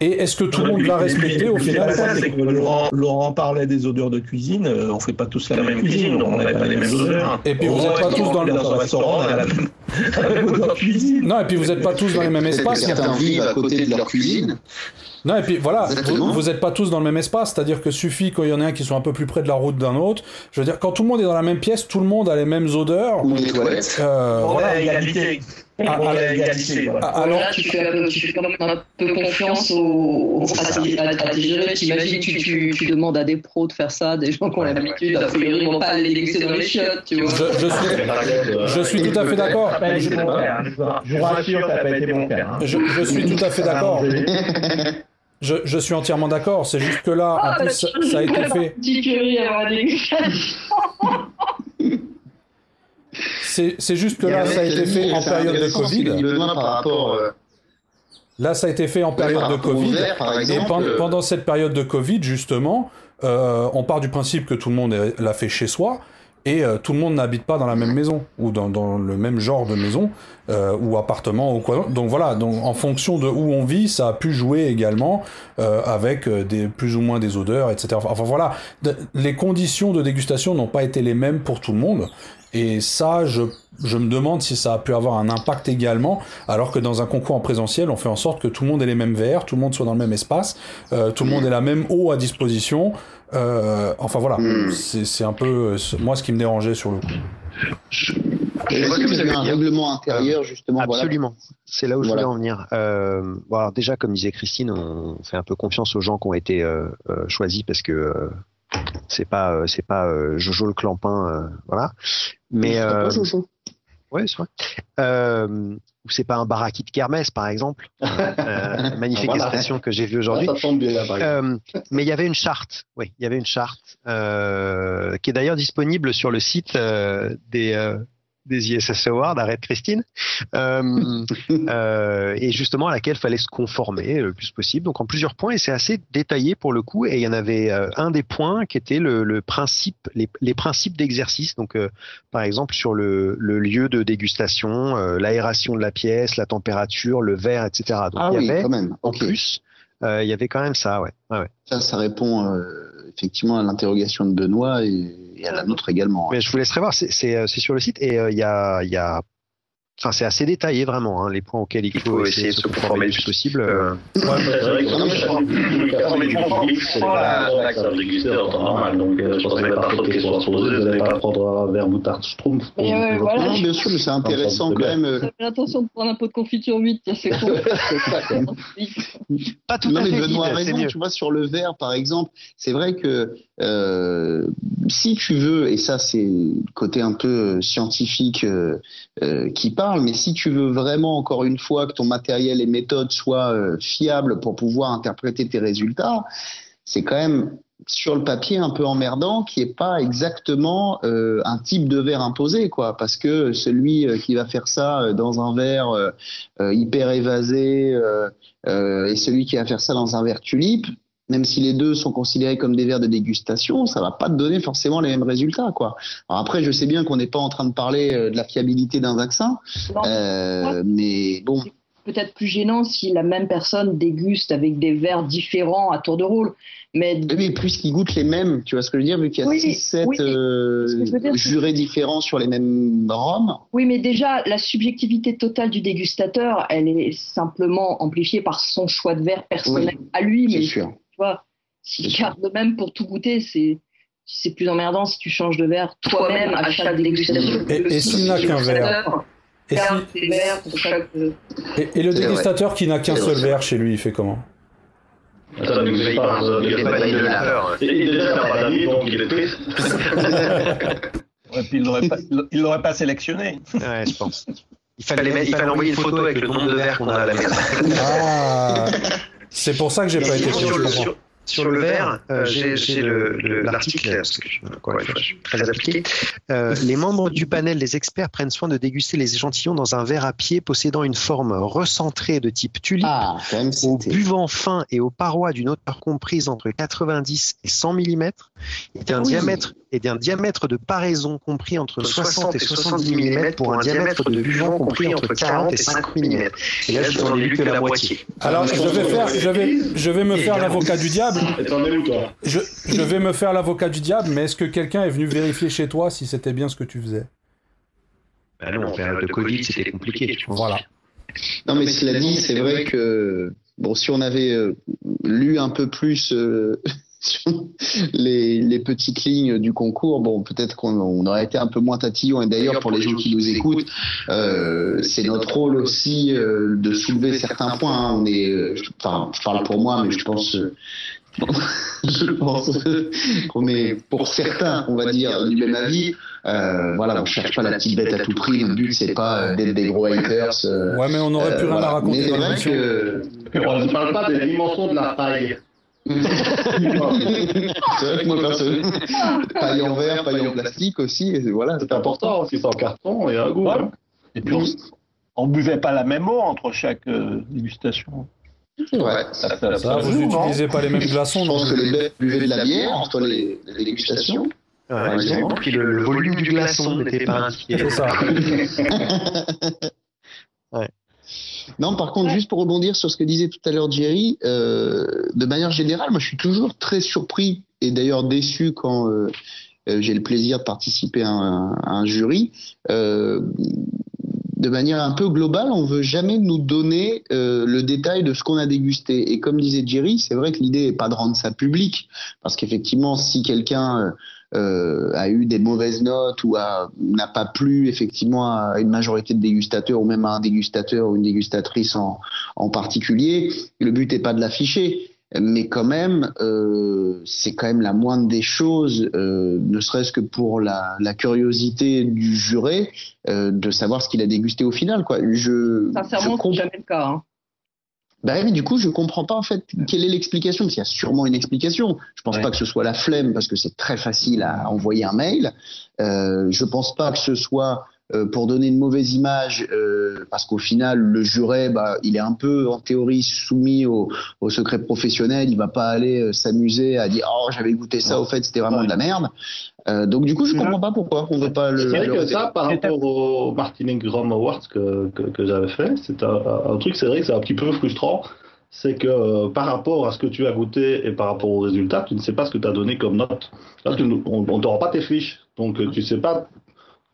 Et est-ce que tout le monde l'a respecté au final problème, c'est que Laurent, Laurent parlait des odeurs de cuisine. euh, on fait pas tous la même cuisine, donc on n'avait pas les mêmes odeurs. Et puis vous n'êtes pas tous dans le <laughs> même. Non, et puis vous n'êtes pas tous dans les mêmes espaces. certains vivent à côté de leur cuisine. Non, et puis voilà, vous, Exactement. vous êtes pas tous dans le même espace, c'est-à-dire que suffit qu'il y en ait un qui soit un peu plus près de la route d'un autre. Je veux dire, quand tout le monde est dans la même pièce, tout le monde a les mêmes odeurs. Ou les toilettes. Euh, voilà. égalité. Ah, ah, égalité. Ah, Alors, là, tu fais quand même un peu confiance aux, jurés. T'imagines, tu, tu, tu demandes à des pros de faire ça, des gens qui ont l'habitude, a priori, ils vont pas aller déguster dans les chiottes, tu vois. je, je suis, je suis tout à fait d'accord. Je vous rassure, ça n'a pas été mon père. Je, je suis tout à fait d'accord. Je, je suis entièrement d'accord. C'est juste que là, en plus, ça, ça a été fait. Petit curry avant la dégustation. C'est juste que là, ça a été fait en période de Covid. Euh, Là, ça a été fait en période de Covid. Et euh, pendant cette période de Covid, justement, euh, on part du principe que tout le monde l'a fait chez soi et euh, tout le monde n'habite pas dans la même maison ou dans, dans le même genre de maison euh, ou appartement ou quoi. Donc voilà, donc en fonction de où on vit, ça a pu jouer également euh, avec euh, des plus ou moins des odeurs, etc. Enfin, enfin, voilà, De- les conditions de dégustation n'ont pas été les mêmes pour tout le monde. Et ça, je, je me demande si ça a pu avoir un impact également, alors que dans un concours en présentiel, on fait en sorte que tout le monde ait les mêmes verres, tout le monde soit dans le même espace, euh, tout le monde ait la même eau à disposition. Euh, enfin voilà, Mm. c'est un peu euh, moi ce qui me dérangeait sur le coup. Je Est-ce vois que vous avez un règlement intérieur, justement voilà. Absolument. C'est là où je Voilà. voulais en venir. Euh, bon, alors déjà, comme disait Christine, on fait un peu confiance aux gens qui ont été euh, euh, choisis parce que euh, c'est pas euh, c'est pas euh, Jojo le clampin, euh, voilà. Mais C'est pas Jojo. ouais, c'est vrai. Euh, ou c'est pas un baraki de kermesse, par exemple. Euh, <laughs> magnifique Voilà. expression que j'ai vue Ah, aujourd'hui. Euh, mais il y avait une charte, oui, il y avait une charte qui est d'ailleurs disponible sur le site des des ISS Awards, arrête Christine, euh, <laughs> euh, et justement à laquelle fallait se conformer le plus possible, donc en plusieurs points, et c'est assez détaillé pour le coup, et il y en avait euh, un des points qui était le, le principe, les, les principes d'exercice, donc euh, par exemple sur le, le lieu de dégustation, euh, l'aération de la pièce, la température, le verre, etc. Donc Ah il y oui, avait quand même. en plus, euh, il y avait quand même ça, ouais. Ça, ça répond euh, effectivement à l'interrogation de Benoît et, à la nôtre également. Mais je vous laisserai voir, c'est- euh, sur le site et euh, il y, a, y a Enfin, c'est assez détaillé vraiment, hein, les points auxquels il faut, essayer de se conformer le plus possible. Euh. Ouais, c'est vrai que mais du X, c'est pas la déguster en temps normal, donc euh, je pense qu'il n'y a pas trop de questions à se poser, vous n'allez pas prendre un verre moutarde Schtroumpf. Non, <laughs> bien sûr, mais c'est intéressant quand même. De prendre un pot de confiture 8, c'est con. <laughs> pas tout non, mais Benoît a raison, tu vois, sur le verre, par exemple, c'est vrai que euh, si tu veux, et ça c'est le côté un peu euh, scientifique euh, qui parle, mais si tu veux vraiment, encore une fois, que ton matériel et méthode soient fiables pour pouvoir interpréter tes résultats, c'est quand même sur le papier un peu emmerdant qui est pas exactement un type de verre imposé quoi. Parce que celui qui va faire ça dans un verre hyper évasé et celui qui va faire ça dans un verre tulipe même si les deux sont considérés comme des verres de dégustation, ça va pas te donner forcément les mêmes résultats, quoi. Alors après, je sais bien qu'on n'est pas en train de parler euh, de la fiabilité d'un vaccin, euh, mais bon, Peut-être plus gênant si la même personne déguste avec des verres différents à tour de rôle. Mais oui, plus qu'ils goûtent les mêmes, tu vois ce que je veux dire, vu qu'il y a Oui, 6, 7 oui, mais ce que je veux dire, c'est- jurés différents sur les mêmes rhums. Oui, mais déjà, la subjectivité totale du dégustateur, elle est simplement amplifiée par son choix de verre personnel à lui. C'est Mais sûr. Tu vois, s'il C'est garde le même pour tout goûter, c'est c'est plus emmerdant si tu changes de verre toi-même à chaque dégustation. Et- et s'il n'a qu'un verre Et, si- Garde tes verres pour chaque. et- et le vrai. dégustateur qui n'a qu'un seul verre chez lui, il fait comment? Ça ne nous pas, ça Il pas pas de la peur. Et il déjà n'a pas d'amis, donc il est triste. Et puis il l'aurait pas, il l'aurait pas sélectionné. Ouais, je pense. Il Il fallait, mettre- il fallait envoyer une photo avec le nombre de verres qu'on a à la maison. Ah C'est pour ça que j'ai pas été sur, le, sur, sur le verre, euh, j'ai j'ai le- le- l'article, parce que je- encore une fois, je suis très appliqué. Euh, les membres du panel des experts prennent soin de déguster les échantillons dans un verre à pied possédant une forme recentrée de type tulipe, Ah, au buvant fin et aux parois d'une hauteur comprise entre 90 et 100 mm, et d'un Oui. diamètre et d'un diamètre de paraison compris entre 60 et 70 mm pour un diamètre de buvant compris entre 40 et 50 mm. Et là, je n'en ai lu que la moitié. Alors, je vais faire, je vais, je vais me faire l'avocat du diable. <laughs> Je, je vais me faire l'avocat du diable, mais est-ce que quelqu'un est venu vérifier chez toi si c'était bien ce que tu faisais? Bah non, en période de Covid, c'était compliqué. Voilà. Non, mais cela dit, c'est vrai que bon, si on avait euh, lu un peu plus euh, <laughs> les, les petites lignes du concours, bon, peut-être qu'on on aurait été un peu moins tatillon. Et d'ailleurs, pour les gens qui nous écoutent, euh, c'est notre rôle aussi euh, de soulever certains points. hein. On est, euh, je- enfin, je parle pour moi, mais je pense. euh, je pense <laughs> <laughs> qu'on est pour certains, on va dire, du même avis. Euh, voilà, on cherche pas la petite bête à tout prix. Notre but c'est pas euh, d'être des gros haters. euh, Ouais, mais on n'aurait plus euh, rien à raconter Mais c'est vrai que On ne parle pas des dimensions de la paille. C'est vrai que moi personnellement, <laughs> paille en verre, paille en plastique aussi. Et voilà, C'est important aussi, c'est en carton et un goût. Ouais. hein. Et puis on, on buvait pas la même eau entre chaque euh, dégustation. c'est vrai. Ça, ça- Ça, ça vous joue, non n'utilisez pas les mêmes glaçons, Je pense que les bêtes buvaient de la bière entre les, les dégustations. Ouais, Ouais, et puis le, le volume du glaçon n'était pas indiqué. C'est ça. <laughs> Non, par contre, juste pour rebondir sur ce que disait tout à l'heure Jerry, euh, de manière générale, moi je suis toujours très surpris et d'ailleurs déçu quand euh, euh, j'ai le plaisir de participer à un, à un jury. Euh, de manière un peu globale, on veut jamais nous donner euh, le détail de ce qu'on a dégusté. Et comme disait Jerry, c'est vrai que l'idée n'est pas de rendre ça public, parce qu'effectivement, si quelqu'un euh, a eu des mauvaises notes ou a- n'a pas plu effectivement à une majorité de dégustateurs ou même à un dégustateur ou une dégustatrice en, en particulier, le but n'est pas de l'afficher. Mais quand même, euh, c'est quand même la moindre des choses, euh, ne serait-ce que pour la, la curiosité du juré, euh, de savoir ce qu'il a dégusté au final. Quoi. Je, je Sincèrement, comprends- jamais le cas. hein. Bah oui, du coup, je comprends pas en fait quelle est l'explication. Parce qu'il y a sûrement une explication. Je pense Ouais. pas que ce soit la flemme parce que c'est très facile à envoyer un mail. Euh, je pense pas que ce soit euh, pour donner une mauvaise image euh, parce qu'au final, le juré, bah, il est un peu en théorie soumis au, au secret professionnel. Il va pas aller euh, s'amuser à dire oh j'avais goûté ça. Au fait, c'était vraiment de la merde. Euh, donc du coup, je comprends pas pourquoi on veut pas le. C'est vrai que ça, par rapport au Martinique Grom Awards que, que, que j'avais fait, c'est un, un truc, c'est vrai que c'est un petit peu frustrant. C'est que euh, par rapport à ce que tu as goûté et par rapport aux résultats, tu ne sais pas ce que tu as donné comme note. Là, tu ne- on ne t'aura pas tes fiches. Donc, tu ne sais pas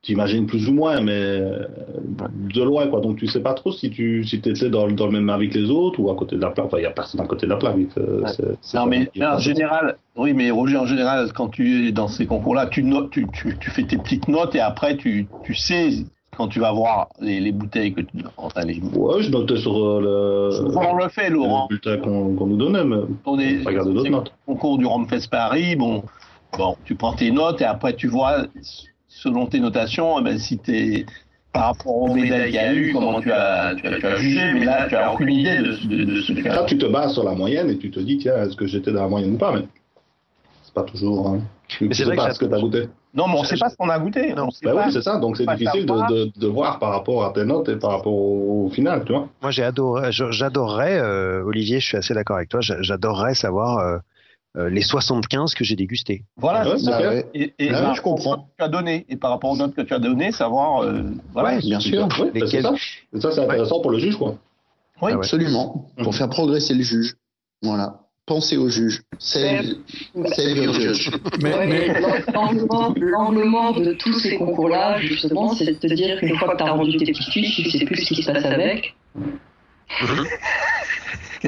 t'imagines plus ou moins, mais de loin, quoi. Donc tu sais pas trop si tu si étais dans, dans le même avec les autres ou à côté de la plaque. Enfin, il n'y a personne à côté de la plaque. Euh, non, mais en général, oui, mais Roger, en général, quand tu es dans ces concours-là, tu, notes, tu, tu, tu, fais tes petites notes et après tu, tu sais quand tu vas voir les, les bouteilles que tu. Enfin, les... Ouais, je notais sur euh, le. On le fait, Laurent. Le bulletin qu'on nous donnait, mais. On est, regarde d'autres notes. Concours du Romfest Paris, bon, bon, tu prends tes notes et après tu vois selon tes notations, eh ben, si tu par rapport aux médailles qu'il y a eu, comment tu as, tu as, tu as, jugé, mais là, tu n'as aucune idée de, de, de ce que tu Là, tu te bases sur la moyenne et tu te dis, tiens, est-ce que j'étais dans la moyenne ou pas, mais c'est pas toujours. Hein. Mais c'est vrai pas que ce que tu as goûté. Non, mais on ne sait pas ce qu'on a goûté. Non, bah oui, c'est ça, donc c'est difficile de, de, de, voir par rapport à tes notes et par rapport au, final, tu vois. Moi, j'adorerais, euh, Olivier, je suis assez d'accord avec toi, j'adorerais savoir. Euh, les 75 que j'ai dégustés. Voilà, ouais, c'est ça. Et, et là, je comprends. Que tu as donné et par rapport aux notes que tu as données, savoir. Euh, voilà, ouais, bien sûr. Oui, lesquelles... ça, ça c'est intéressant ouais. pour le juge, quoi. Oui, ah absolument. Mmh. Pour faire progresser le juge. Voilà. Pensez au juge. Save, save your judge. Mais, mort de tous ces concours-là, justement, c'est de te dire qu'une fois que tu as rendu tes petites fiches, tu sais plus ce qui se passe avec.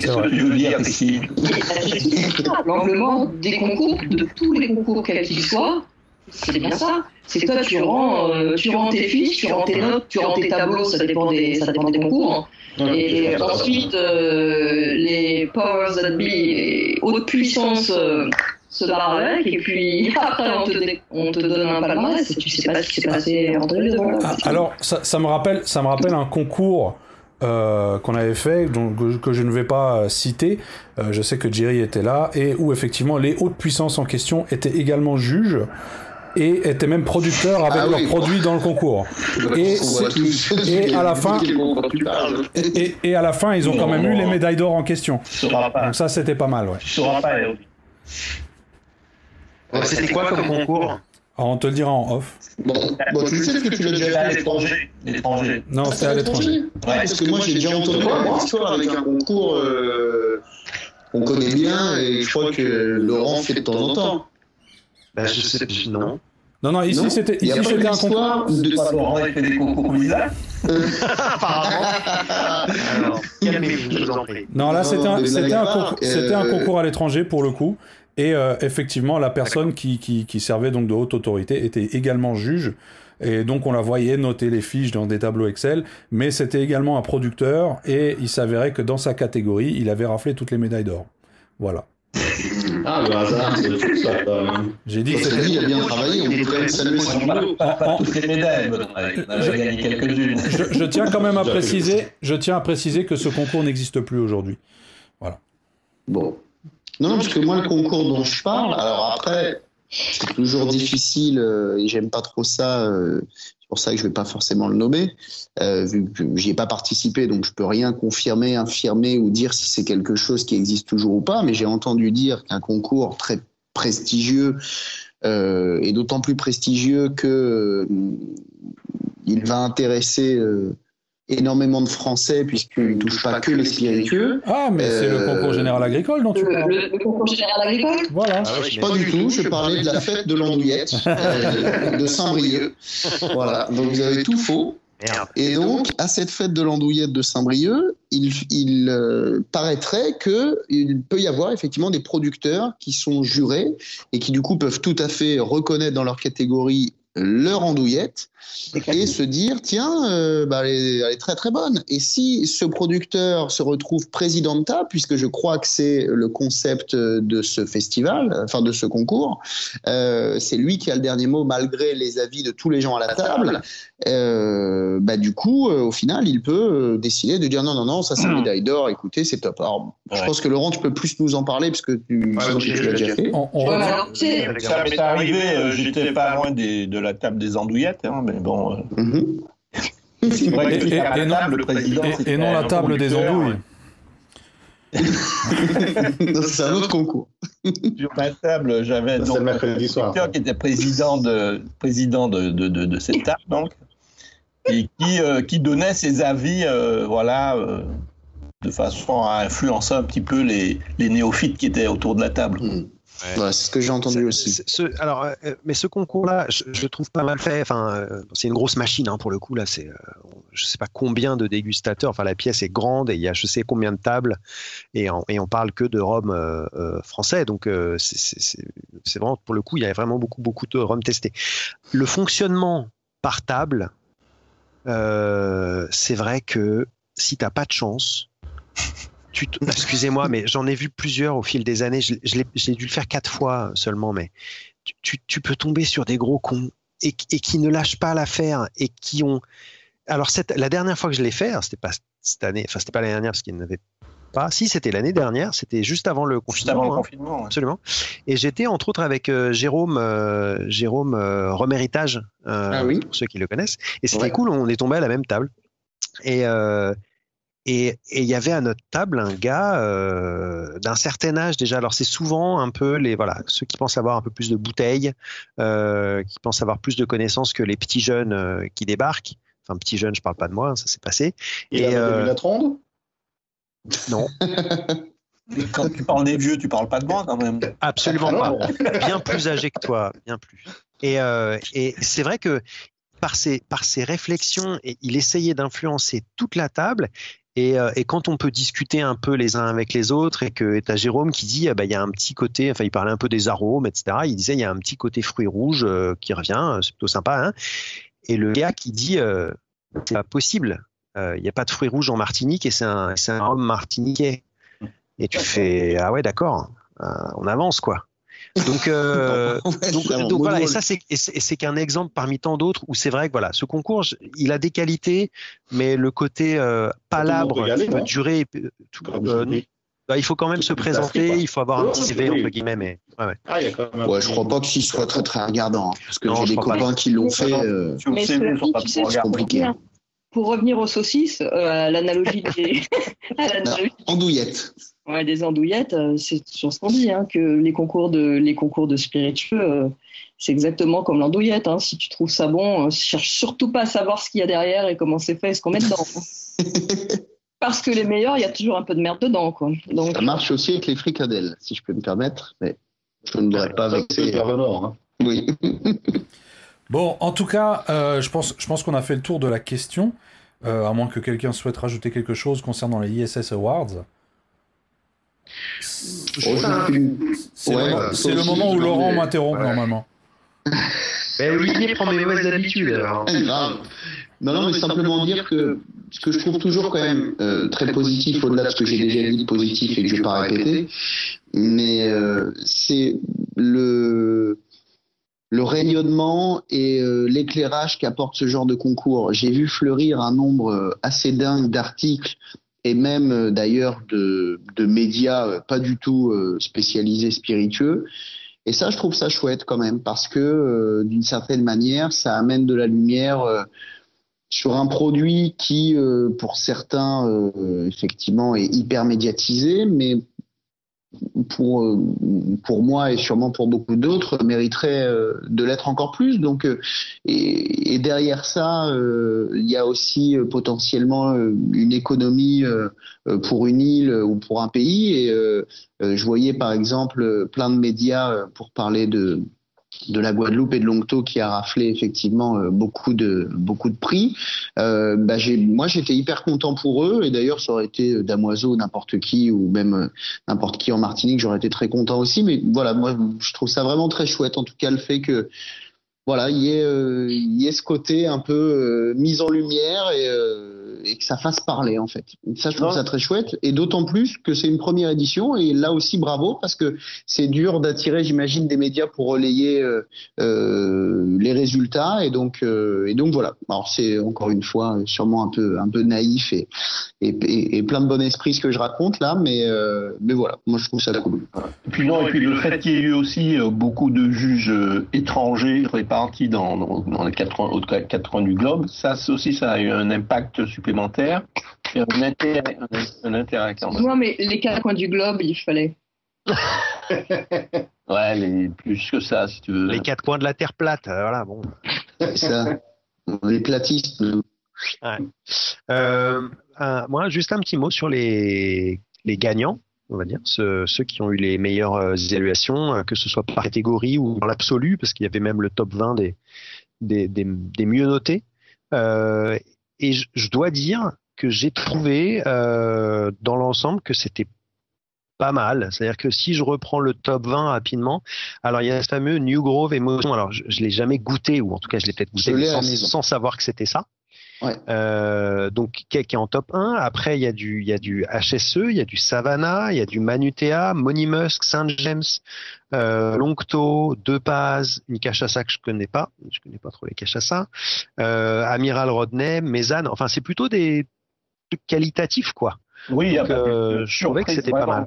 Qu'est-ce que tu veux dire, ici des concours, de tous les concours quels qu'ils soient, c'est bien ça. C'est que toi, tu rends, euh, tu rends tes fiches, tu rends tes notes, tu rends tes tableaux, ça dépend des, ça dépend des concours. Et euh, ensuite, euh, les powers that be, les hautes puissances euh, se barrent avec, et puis <laughs> après, on te, on te donne un palmarès et tu sais pas ce qui s'est passé entre les deux. Ah, alors, ça, ça, me rappelle, ça me rappelle un concours euh, qu'on avait fait, donc, que, que je ne vais pas citer, euh, je sais que Jerry était là, et où effectivement les hautes puissances en question étaient également juges et étaient même producteurs avec ah, leurs oui. produits dans le concours. Et, et à la fin, et, et, à la fin, ils ont quand même eu les médailles d'or en question. Donc ça, c'était pas mal, ouais, C'était quoi comme concours? Alors, on te le dira en off. Bon, bon tu sais que tu l'as déjà fait à l'étranger. l'étranger. Non, c'est à l'étranger. Ouais, parce que moi, j'ai déjà entendu une histoire avec un concours euh, qu'on connaît bien et je crois que Laurent fait de temps en temps. Bah, je sais plus, non. Non, non, ici c'était ici c'était un concours. De... Laurent fait des concours bizarres. <laughs> Alors, calmez-vous, je vous en prie. Non, là c'était un, c'était euh... un concours à l'étranger pour le coup. Et euh, effectivement, la personne qui, qui, qui, servait donc de haute autorité était également juge. Et donc on la voyait noter les fiches dans des tableaux Excel, mais c'était également un producteur et il s'avérait que dans sa catégorie, il avait raflé toutes les médailles d'or. Voilà. Ah, le hasard, c'est tout ça. J'ai dit que c'était. Il a bien travaillé, on peut quand même saluer son boulot. Pas toutes les médailles, on avait gagné quelques-unes. Je, je tiens quand même à préciser, je tiens à préciser que ce concours n'existe plus aujourd'hui. Voilà. Bon, non, parce que moi, le concours dont je parle, alors après, c'est toujours difficile euh, et j'aime pas trop ça. Euh, c'est pour ça que je vais pas forcément le nommer, euh, vu que j'y ai pas participé, donc je peux rien confirmer, infirmer ou dire si c'est quelque chose qui existe toujours ou pas. Mais j'ai entendu dire qu'un concours très prestigieux euh, et d'autant plus prestigieux que euh, il va intéresser énormément de Français puisqu'il ne touche pas que les spiritueux. Ah, mais euh... c'est le concours général agricole dont tu parles. Le, le concours général agricole? Voilà. Ah, ouais, pas du tout, je parlais de la fête de l'andouillette euh, de <laughs> Saint-Brieuc. Voilà, donc vous avez tout faux. Merde. Et donc, à cette fête de l'andouillette de Saint-Brieuc, il, il euh, paraîtrait qu'il peut y avoir effectivement des producteurs qui sont jurés et qui du coup peuvent tout à fait reconnaître dans leur catégorie leur andouillette et se dire tiens euh, bah, elle, est, elle, est, très très bonne. Et si ce producteur se retrouve président de table puisque je crois que c'est le concept de ce festival enfin de ce concours euh, c'est lui qui a le dernier mot malgré les avis de tous les gens à la table euh, bah, du coup au final il peut décider de dire non non non ça c'est <clears throat> une médaille d'or écoutez c'est top. Alors ouais. je pense que Laurent tu peux plus nous en parler parce que tu, ouais, tu l'as déjà fait. on, on ça m'est arrivé j'étais pas loin des, de la table des andouillettes hein, mais bon. Mm -hmm. vrai et, non, président, et, et non la table des andouilles. <laughs> c'est un autre concours. Sur ma table, j'avais donc le producteur qui était président de, président de, de, de, de cette table, donc, et qui, euh, qui donnait ses avis, euh, voilà, euh, de façon à influencer un petit peu les, les néophytes qui étaient autour de la table. Mm. Voilà, c'est ce que j'ai entendu aussi. Ce, alors, euh, mais ce concours-là, je, je, trouve pas mal fait. Enfin, euh, c'est une grosse machine hein, pour le coup. Là, c'est, euh, je sais pas combien de dégustateurs. Enfin, la pièce est grande et il y a je sais combien de tables et, en, et on parle que de rhum euh, français. Donc, c'est vraiment pour le coup, il y a vraiment beaucoup beaucoup de rhum testé. Le fonctionnement par table, c'est vrai que si t'as pas de chance, <laughs> excusez-moi, mais j'en ai vu plusieurs au fil des années. J'ai dû le faire quatre fois seulement, mais tu, tu peux tomber sur des gros cons et, et qui ne lâchent pas l'affaire et qui ont. Alors, cette, la dernière fois que je l'ai fait, c'était pas cette année, enfin, c'était pas l'année dernière parce qu'il n'avait pas. Si, c'était l'année dernière, c'était juste avant le confinement. Juste avant le hein. confinement, ouais. Absolument. Et j'étais entre autres avec euh, Jérôme, euh, Jérôme euh, Reméritage, ah oui. pour ceux qui le connaissent. Et c'était ouais. cool, on est tombé à la même table. Et, euh, et il y avait à notre table un gars euh, d'un certain âge déjà. Alors c'est souvent un peu les voilà ceux qui pensent avoir un peu plus de bouteilles, euh, qui pensent avoir plus de connaissances que les petits jeunes euh, qui débarquent. Enfin petits jeunes, je parle pas de moi, hein, ça s'est passé. Et, et euh, la tronde Non. Quand tu parles des vieux, tu parles pas de moi quand même. Absolument pas. Bien plus âgé que toi, bien plus. Et, euh, et c'est vrai que par ses, par ses réflexions, il essayait d'influencer toute la table et, euh, et, quand on peut discuter un peu les uns avec les autres et que tu as Jérôme qui dit, bah, il y a un petit côté, enfin il parlait un peu des arômes, etc. Il disait, il y a un petit côté fruit rouge euh, qui revient, c'est plutôt sympa. Hein et le gars qui dit, euh, c'est pas possible, il n'y a pas de fruits rouges en Martinique et c'est un, un rhum martiniquais. Et tu fais, ah ouais, d'accord, on avance quoi. Donc, euh, <laughs> ouais, donc, donc voilà, et ça c'est et c'est qu'un exemple parmi tant d'autres où c'est vrai que voilà, ce concours, il a des qualités, mais le côté euh, palabre qui peut durer tout, euh, bah, il faut quand même se présenter, il faut avoir un petit CV entre guillemets, mais ouais, ouais. Ah, ouais je crois pas qu'il soit très très regardant, hein, parce que j'ai des copains pas. qui l'ont fait. Euh, mais c'est compliqué. Hein. Pour revenir aux saucisses, à l'analogie des <laughs> andouillettes. Ouais, des andouillettes, euh, c'est sur ce qu'on dit, hein, que les concours de, les concours de spiritueux, euh, c'est exactement comme l'andouillette. Hein. Si tu trouves ça bon, euh, cherche surtout pas à savoir ce qu'il y a derrière et comment c'est fait et ce qu'on met dedans. <laughs> Parce que les meilleurs, il y a toujours un peu de merde dedans. Quoi. Donc, ça marche aussi avec les fricadelles, si je peux me permettre, mais je ne voudrais pas vexer. C'est hein. Oui. <laughs> bon, en tout cas, euh, je pense, je pense qu'on a fait le tour de la question, euh, à moins que quelqu'un souhaite rajouter quelque chose concernant les ISS Awards. C'est ouais, le, le, moment où Laurent m'interrompt ouais. normalement. <laughs> Ben Olivier prend mes mauvaises habitudes alors. Non, non, mais simplement dire que ce que je trouve toujours quand même euh, très positif, au-delà de ce que j'ai déjà dit de positif et que je ne vais pas répéter, mais euh, c'est le le rayonnement et euh, l'éclairage qu'apporte ce genre de concours. J'ai vu fleurir un nombre assez dingue d'articles et même euh, d'ailleurs de, médias euh, pas du tout euh, spécialisés spiritueux. Et ça, je trouve ça chouette quand même, parce que d'une certaine manière, ça amène de la lumière sur un produit qui, pour certains, effectivement, est hyper médiatisé, mais pour euh, pour moi et sûrement pour beaucoup d'autres mériterait euh, de l'être encore plus. Donc euh, et, derrière ça il y a aussi potentiellement une économie pour une île ou pour un pays. Et je voyais par exemple plein de médias pour parler de de la Guadeloupe et de l'Oncto qui a raflé effectivement euh, beaucoup de beaucoup de prix. Euh, bah moi, j'étais hyper content pour eux et d'ailleurs, ça aurait été Damoiseau, n'importe qui ou même euh, n'importe qui en Martinique, j'aurais été très content aussi. Mais voilà, moi, je trouve ça vraiment très chouette. En tout cas, le fait que voilà, il y ait, euh, y ait ce côté un peu euh, mise en lumière et, euh, et, que ça fasse parler en fait. Ça, je trouve ça très chouette et d'autant plus que c'est une première édition et là aussi bravo parce que c'est dur d'attirer, j'imagine, des médias pour relayer euh, euh, les résultats et donc et donc voilà. Alors c'est encore une fois sûrement un peu un peu naïf et et, et plein de bon esprit ce que je raconte là, mais mais voilà, moi je trouve ça cool. Et puis non, et puis le fait qu'il y ait eu aussi beaucoup de juges étrangers répartis dans, dans, dans les quatre coins, quatre coins du globe, ça aussi, ça a eu un impact supplémentaire et un intérêt, un, un intérêt quand même. Non, mais les quatre coins du globe, il fallait. <laughs> ouais, les, plus que ça, si tu veux. Les quatre coins de la Terre plate, voilà, bon. ça, les platistes. Ouais. Euh, euh, moi, juste un petit mot sur les, les gagnants. On va dire, ceux, qui ont eu les meilleures évaluations, que ce soit par catégorie ou dans l'absolu, parce qu'il y avait même le top 20 des, des, des, mieux notés. et je, dois dire que j'ai trouvé dans l'ensemble que c'était pas mal. C'est-à-dire que si je reprends le top 20 rapidement, alors il y a ce fameux New Grove Emotion. Alors je, je l'ai jamais goûté, ou en tout cas je l'ai peut-être goûté sans, savoir que c'était ça. Ouais. Euh, donc qui est, en top 1. Après il y a du il y a du HSE, il y a du Savannah, il y a du Manutea, Monimusk, Saint James, euh, Longto, Deux Paz, une Cachaça que je connais pas, je connais pas trop les Cachaça, euh, Amiral Rodney, Mézane. Enfin c'est plutôt des trucs qualitatifs quoi. Oui, donc, euh, je trouvais que c'était pas mal.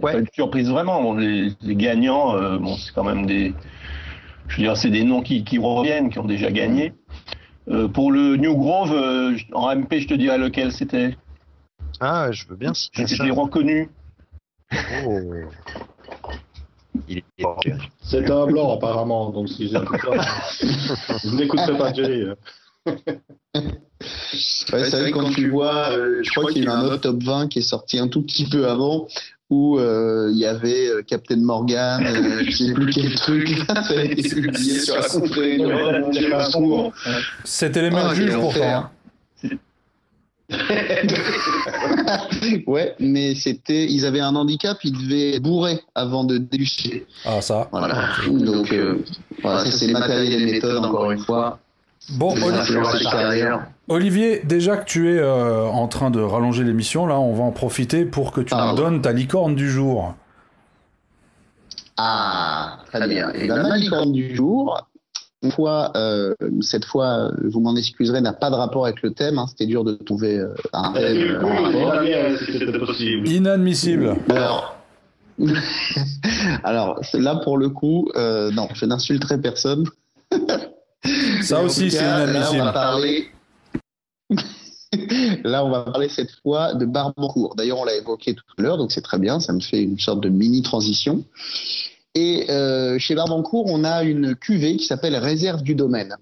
Ouais. Une surprise vraiment. les, gagnants, euh, bon, c'est quand même des, je veux dire, c'est des noms qui, qui, reviennent, qui ont déjà gagné. Euh, pour le New Grove, euh, en MP, je te dirais lequel c'était. Ah, je veux bien. Si c'était reconnu. Oh. C'est un blanc apparemment, donc si j'écoute <laughs> je n'écouterai pas Jerry. c'est vrai quand tu vois, je crois qu'il y a eu un autre top 20 qui est sorti un tout petit peu avant, où euh, il y avait euh, Captain Morgan, euh, je sais plus quel truc, ça a été publié sur la C'était les mêmes ah, juges pourtant. ouais, mais c'était, ils avaient un handicap, ils devaient bourrer avant de délucher. Ah ça. Voilà. Donc voilà, ça c'est matériel et méthode encore une fois. Bon, Olivier, déjà que tu es euh, en train de rallonger l'émission, là, on va en profiter pour que tu nous donnes ta licorne du jour. Ah, très bien. Et ma licorne du jour, une fois, euh, cette fois, vous m'en excuserez, n'a pas de rapport avec le thème. Hein, C'était dur de trouver euh, un thème. Inadmissible. Alors, <laughs> alors, là, pour le coup, non, je n'insulterai personne. Ça aussi, c'est inadmissible. Là, on va parler. Là, on va parler cette fois de Barbancourt. D'ailleurs, on l'a évoqué tout à l'heure, donc c'est très bien. Ça me fait une sorte de mini transition. Et euh, chez Barbancourt, on a une cuvée qui s'appelle Réserve du domaine.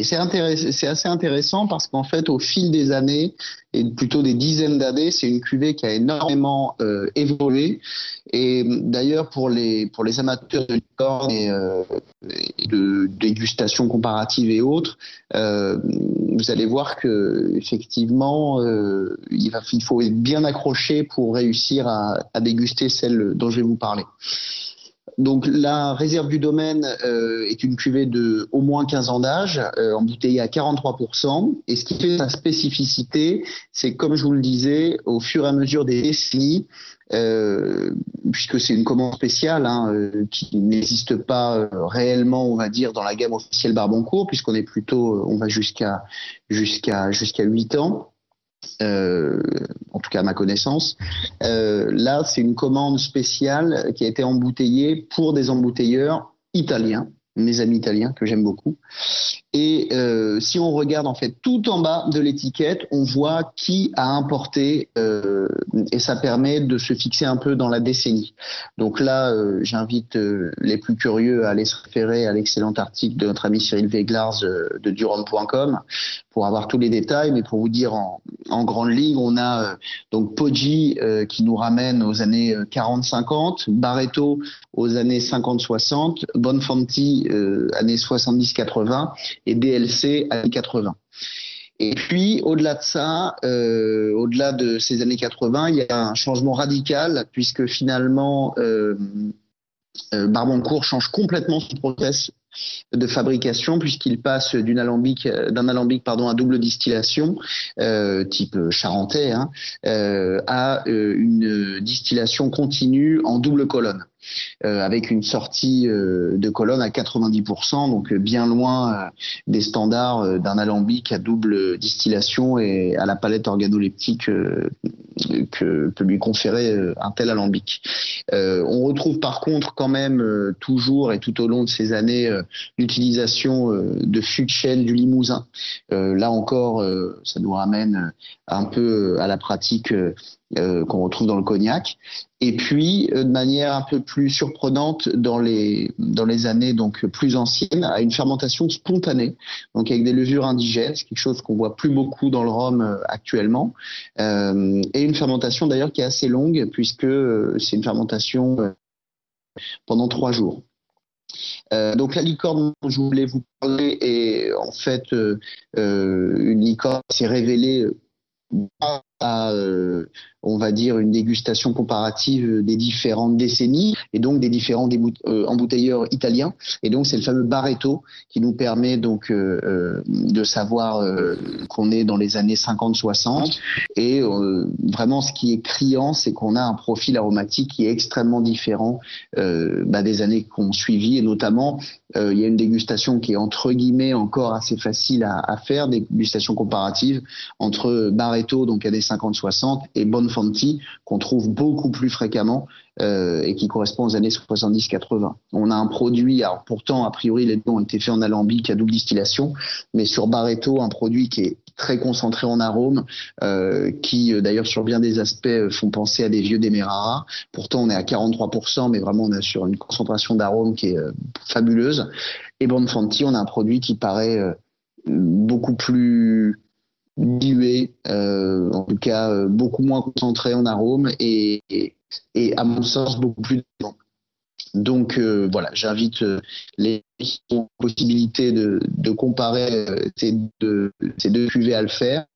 Et c'est assez intéressant parce qu'en fait, au fil des années, et plutôt des dizaines d'années, c'est une cuvée qui a énormément euh, évolué. Et d'ailleurs, pour les, amateurs de licorne et, euh, de dégustation comparative et autres, euh, vous allez voir que effectivement, il, faut être bien accroché pour réussir à déguster celle dont je vais vous parler. Donc la réserve du domaine euh, est une cuvée de au moins 15 ans d'âge, euh, embouteillée à 43%. Et ce qui fait sa spécificité, c'est comme je vous le disais, au fur et à mesure des décennies, euh, puisque c'est une commande spéciale hein, qui n'existe pas réellement, on va dire, dans la gamme officielle Barboncourt, puisqu'on est plutôt, on va jusqu'à jusqu'à jusqu'à 8 ans. Euh, en tout cas à ma connaissance. Euh, là, c'est une commande spéciale qui a été embouteillée pour des embouteilleurs italiens mes amis italiens que j'aime beaucoup. Et euh, si on regarde en fait tout en bas de l'étiquette, on voit qui a importé euh, et ça permet de se fixer un peu dans la décennie. Donc là, euh, j'invite les plus curieux à aller se référer à l'excellent article de notre ami Cyril Veglars de Durand.com pour avoir tous les détails. Mais pour vous dire en, en grande ligne, on a donc Poggi qui nous ramène aux années 40-50, Barreto aux années 50-60, Bonfanti euh, années 70-80 et DLC années 80. Et puis, au-delà de ça, euh, au-delà de ces années 80, il y a un changement radical puisque finalement, euh, euh Barbancourt change complètement son process de fabrication puisqu'il passe d'une alambic d'un alambic pardon à double distillation euh, type charentais hein, euh, à euh, une distillation continue en double colonne euh, avec une sortie euh, de colonne à 90%, donc bien loin des standards d'un alambic à double distillation et à la palette organoleptique que peut lui conférer un tel alambic. on retrouve par contre quand même toujours et tout au long de ces années l'utilisation de fûts de chêne du Limousin. là encore, ça nous ramène un peu à la pratique qu'on retrouve dans le cognac. Et puis, de manière un peu plus surprenante, dans les dans les années donc plus anciennes, à une fermentation spontanée, donc avec des levures indigènes, c'est quelque chose qu'on voit plus beaucoup dans le rhum actuellement, et une fermentation d'ailleurs qui est assez longue puisque c'est une fermentation pendant trois jours. Euh, donc la licorne dont je voulais vous parler est en fait euh, euh, une licorne qui s'est révélée à, euh, on va dire, une dégustation comparative des différentes décennies et donc des différents euh, embouteilleurs italiens. Et donc c'est le fameux Barreto qui nous permet donc euh, de savoir qu'on est dans les années 50-60. Et vraiment, ce qui est criant, c'est qu'on a un profil aromatique qui est extrêmement différent bah, des années qu'on suivi. Et notamment, il y a une dégustation qui est entre guillemets encore assez facile à, faire, dégustation comparative entre Barreto, donc à des 50-60 et Bonfanti qu'on trouve beaucoup plus fréquemment euh, et qui correspond aux années 70-80. On a un produit, alors pourtant a priori les deux ont été faits en alambic à double distillation, mais sur Barreto un produit qui est très concentré en arômes, euh, qui euh, d'ailleurs sur bien des aspects font penser à des vieux Demerara. Pourtant on est à 43%, mais vraiment on est sur une concentration d'arômes qui est fabuleuse. Et Bonfanti, on a un produit qui paraît beaucoup plus dilué, euh, en tout cas euh, beaucoup moins concentré en arôme et, et, à mon sens beaucoup plus donc euh, voilà, j'invite les possibilités de, de comparer ces deux, ces deux cuvées à le faire.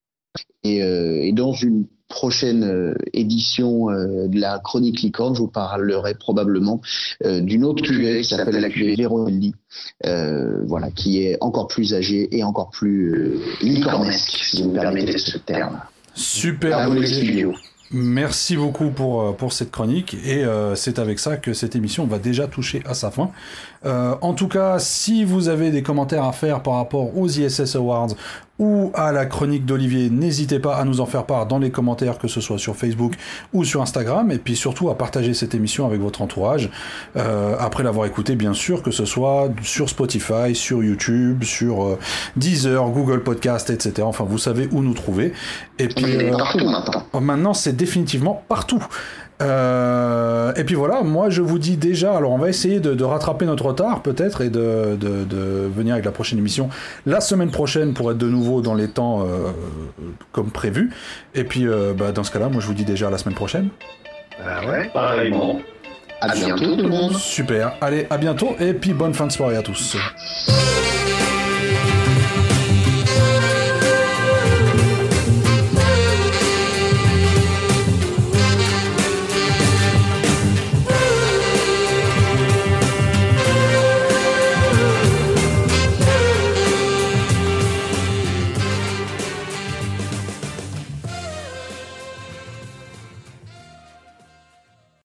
Et, et dans une prochaine euh, édition euh, de la chronique licorne, je vous parlerai probablement euh, d'une autre cuvée qui s'appelle la cuvée Verolli, voilà, qui est encore plus âgée et encore plus licornesque, si vous me permettez ce terme. Super. Merci beaucoup pour, pour cette chronique et c'est avec ça que cette émission va déjà toucher à sa fin. en tout cas, si vous avez des commentaires à faire par rapport aux ISS Awards ou à la chronique d'Olivier, n'hésitez pas à nous en faire part dans les commentaires, que ce soit sur Facebook ou sur Instagram, et puis surtout à partager cette émission avec votre entourage, euh, après l'avoir écouté bien sûr, que ce soit sur Spotify, sur YouTube, sur euh, Deezer, Google Podcast, etc. Enfin, vous savez où nous trouver. Et puis euh, maintenant, c'est définitivement partout. Euh, et puis voilà, moi je vous dis déjà, alors on va essayer de, rattraper notre retard peut-être et de, venir avec la prochaine émission la semaine prochaine pour être de nouveau dans les temps euh, comme prévu. Et puis euh, bah, dans ce cas-là, moi je vous dis déjà à la semaine prochaine. Bah ouais, pareillement. À bientôt tout le monde. Super, allez, à bientôt et puis bonne fin de soirée à tous.